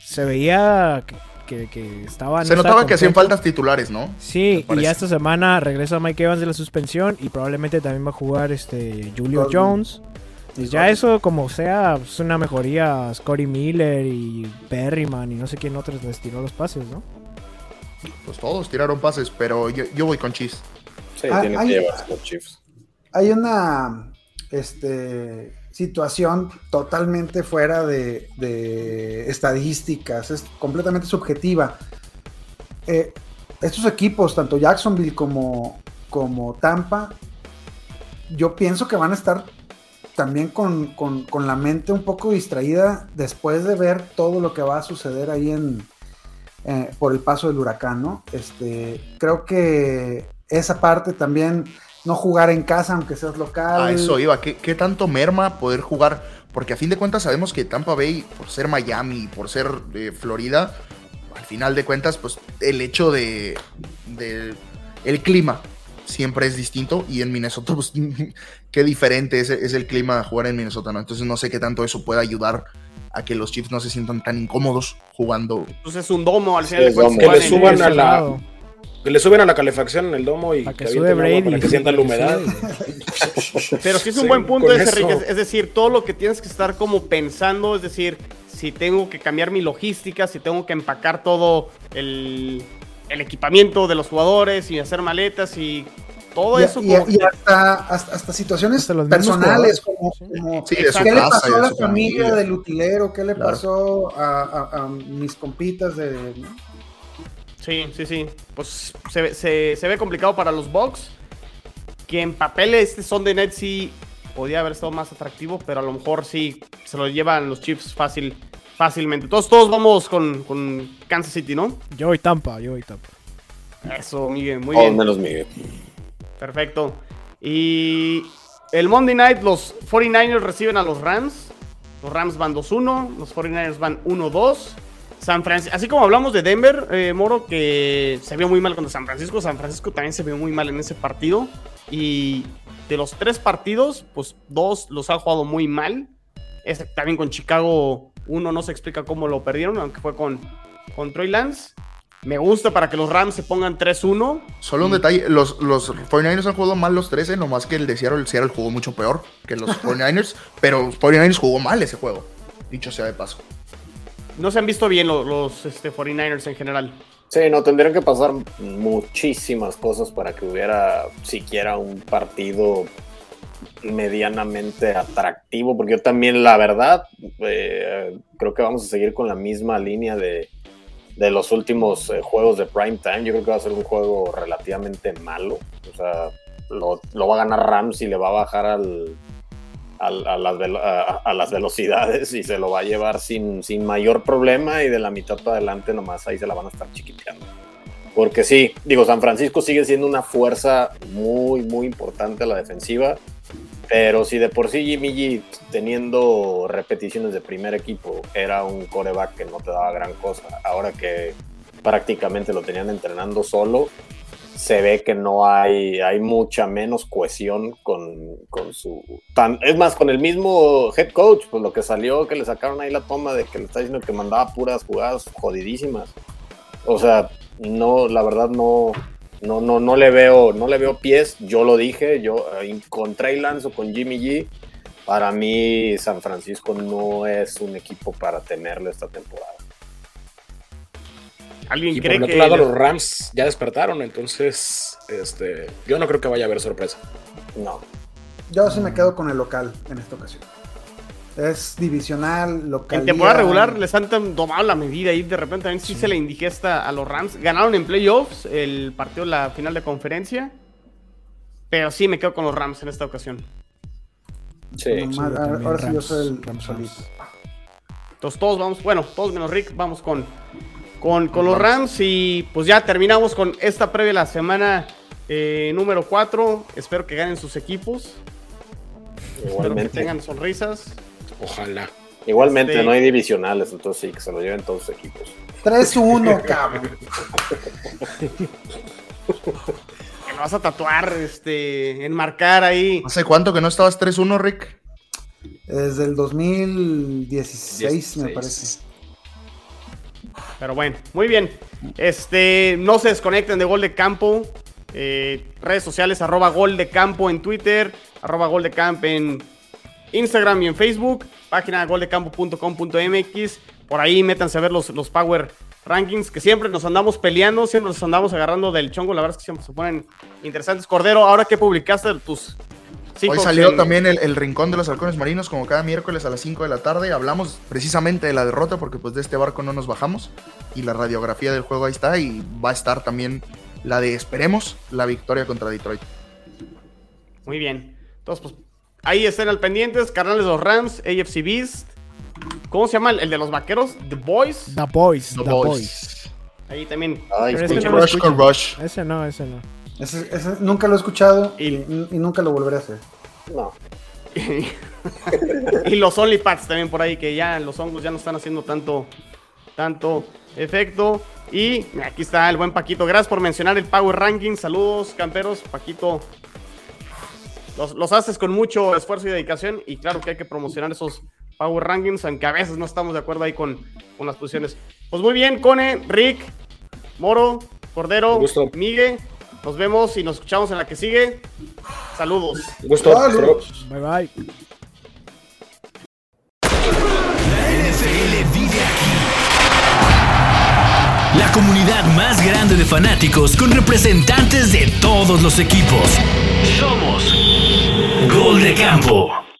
se veía que, que estaban. Se notaba que hacían faltas titulares, ¿no? Sí, y ya esta semana regresa Mike Evans de la suspensión y probablemente también va a jugar este Julio Jones. Y ya eso, como sea, es una mejoría. Scotty Miller y Perryman y no sé quién otros les tiró los pases, ¿no? Pues todos tiraron pases, pero yo, voy con Chiefs. Sí, ah, tiene que llevar los Chiefs. Hay una este, situación totalmente fuera de, estadísticas, es completamente subjetiva. Eh, estos equipos, tanto Jacksonville como, como Tampa, yo pienso que van a estar también con, la mente un poco distraída después de ver todo lo que va a suceder ahí en eh, por el paso del huracán, ¿no? Este, creo que esa parte también, no jugar en casa aunque seas local. A eso iba, ¿Qué, tanto merma poder jugar? Porque a fin de cuentas sabemos que Tampa Bay, por ser Miami, por ser de Florida, al final de cuentas, pues el hecho de, de el clima siempre es distinto y en Minnesota, pues qué diferente es, el clima de jugar en Minnesota, ¿no? Entonces no sé qué tanto eso puede ayudar a que los Chiefs no se sientan tan incómodos jugando. Entonces pues es un domo al final Que le suban a la... Que le suben a la calefacción en el domo y que, para que sientan la humedad. Pero sí es un buen punto ese, Es decir, todo lo que tienes que estar como pensando, es decir, si tengo que cambiar mi logística, si tengo que empacar todo el, el equipamiento de los jugadores y hacer maletas y todo eso. Y, hasta, hasta, situaciones personales, como, ¿qué le pasó a la familia, del utilero? ¿Qué le pasó a, mis compitas de... Sí, sí, sí. Pues se, se, ve complicado para los Bucks. Que en papel este Sunday Night sí podía haber estado más atractivo, pero a lo mejor sí se lo llevan los Chiefs fácil fácilmente. Todos, todos vamos con, Kansas City, ¿no? Yo voy Tampa, yo voy Tampa. Eso, Miguel, muy bien. menos Miguel. Perfecto. Y el Monday Night, los 49ers reciben a los Rams. Los Rams van 2-1, los 49ers van 1-2. San Francisco, así como hablamos de Denver, eh, Moro, que se vio muy mal contra San Francisco, San Francisco también se vio muy mal en ese partido. Y de los tres partidos, pues dos los ha jugado muy mal. Este, también con Chicago, uno no se explica cómo lo perdieron, aunque fue con, con Troy Lance. Me gusta para que los Rams se pongan 3-1. Solo un detalle, los, los 49ers han jugado mal los 13, nomás que el de Seattle, el Seattle jugó mucho peor que los 49ers, pero 49ers jugó mal ese juego, dicho sea de paso. No se han visto bien los, los este, 49ers en general. Sí, no, tendrían que pasar muchísimas cosas para que hubiera siquiera un partido medianamente atractivo, porque yo también, la verdad, eh, creo que vamos a seguir con la misma línea de, de los últimos eh, juegos de prime time. Yo creo que va a ser un juego relativamente malo. O sea, lo, va a ganar Rams y le va a bajar al, a, las a, las velocidades y se lo va a llevar sin, sin mayor problema y de la mitad para adelante nomás ahí se la van a estar chiquiteando. Porque sí, digo, San Francisco sigue siendo una fuerza muy, muy importante a la defensiva, pero si de por sí Jimmy G teniendo repeticiones de primer equipo era un coreback que no te daba gran cosa, ahora que prácticamente lo tenían entrenando solo, se ve que no hay, hay mucha menos cohesión con, con su... Tan, es más, con el mismo head coach, pues lo que salió, que le sacaron ahí la toma de que le está diciendo que mandaba puras jugadas jodidísimas. O sea, no, la verdad no, no, no, no le veo, no le veo pies. Yo lo dije, yo eh, con Trey Lance o con Jimmy G, para mí San Francisco no es un equipo para tenerlo esta temporada. ¿Alguien y cree por otro lado, los Rams ya despertaron, entonces este, yo no creo que vaya a haber sorpresa. No. Yo sí me quedo con el local en esta ocasión. Es divisional, local. En temporada regular les han tomado la medida y de repente también sí, se le indigesta a los Rams. Ganaron en playoffs el partido, la final de conferencia. Pero sí me quedo con los Rams en esta ocasión. Sí, ahora, sí yo soy el Rams. Entonces todos vamos, bueno, todos menos Rick, vamos con con, los Rams y pues ya terminamos con esta previa de la semana eh, número 4. Espero que ganen sus equipos. Espero que tengan sonrisas. Ojalá. Igualmente, este no hay divisionales, entonces sí, que se lo lleven todos los equipos. 3-1, cabrón. que lo vas a tatuar, este, enmarcar ahí. ¿Hace cuánto que no estabas 3-1, Rick? Desde el 2016, me parece. Pero bueno, muy bien. Este, no se desconecten de Gol de Campo. Eh, redes sociales, arroba Gol de Campo en Twitter, arroba Gol de Campo en Instagram y en Facebook, página goldecampo.com.mx. Por ahí métanse a ver los, los Power Rankings, que siempre nos andamos peleando, siempre nos andamos agarrando del chongo. La verdad es que siempre se ponen interesantes. Cordero, ahora que publicaste tus Hoy salió también el, Rincón de los Halcones Marinos, como cada miércoles a las 5 de la tarde. Hablamos precisamente de la derrota, porque pues de este barco no nos bajamos. Y la radiografía del juego ahí está. Y va a estar también la de, esperemos, la victoria contra Detroit. Muy bien. Entonces, pues ahí estén al pendientes. Carnales de los Rams, AFC Beast. ¿Cómo se llama el, de los vaqueros? The Boys. The Boys. The, Boys. Ahí también. ese Rush con Rush. Ese no, ese no. Ese, nunca lo he escuchado y, nunca lo volveré a hacer. No. y los OnlyPads también por ahí, que ya los hongos ya no están haciendo tanto, tanto efecto. Y aquí está el buen Paquito. Gracias por mencionar el Power Ranking. Saludos, camperos. Paquito, los, haces con mucho esfuerzo y dedicación. Y claro que hay que promocionar esos Power Rankings, aunque a veces no estamos de acuerdo ahí con, con las posiciones. Pues muy bien, Cone, Rick, Moro, Cordero, Miguel. Nos vemos y nos escuchamos en la que sigue. Saludos. Gusto. Bye bye. La NFL vive aquí. La comunidad más grande de fanáticos con representantes de todos los equipos. Somos Gol de Campo.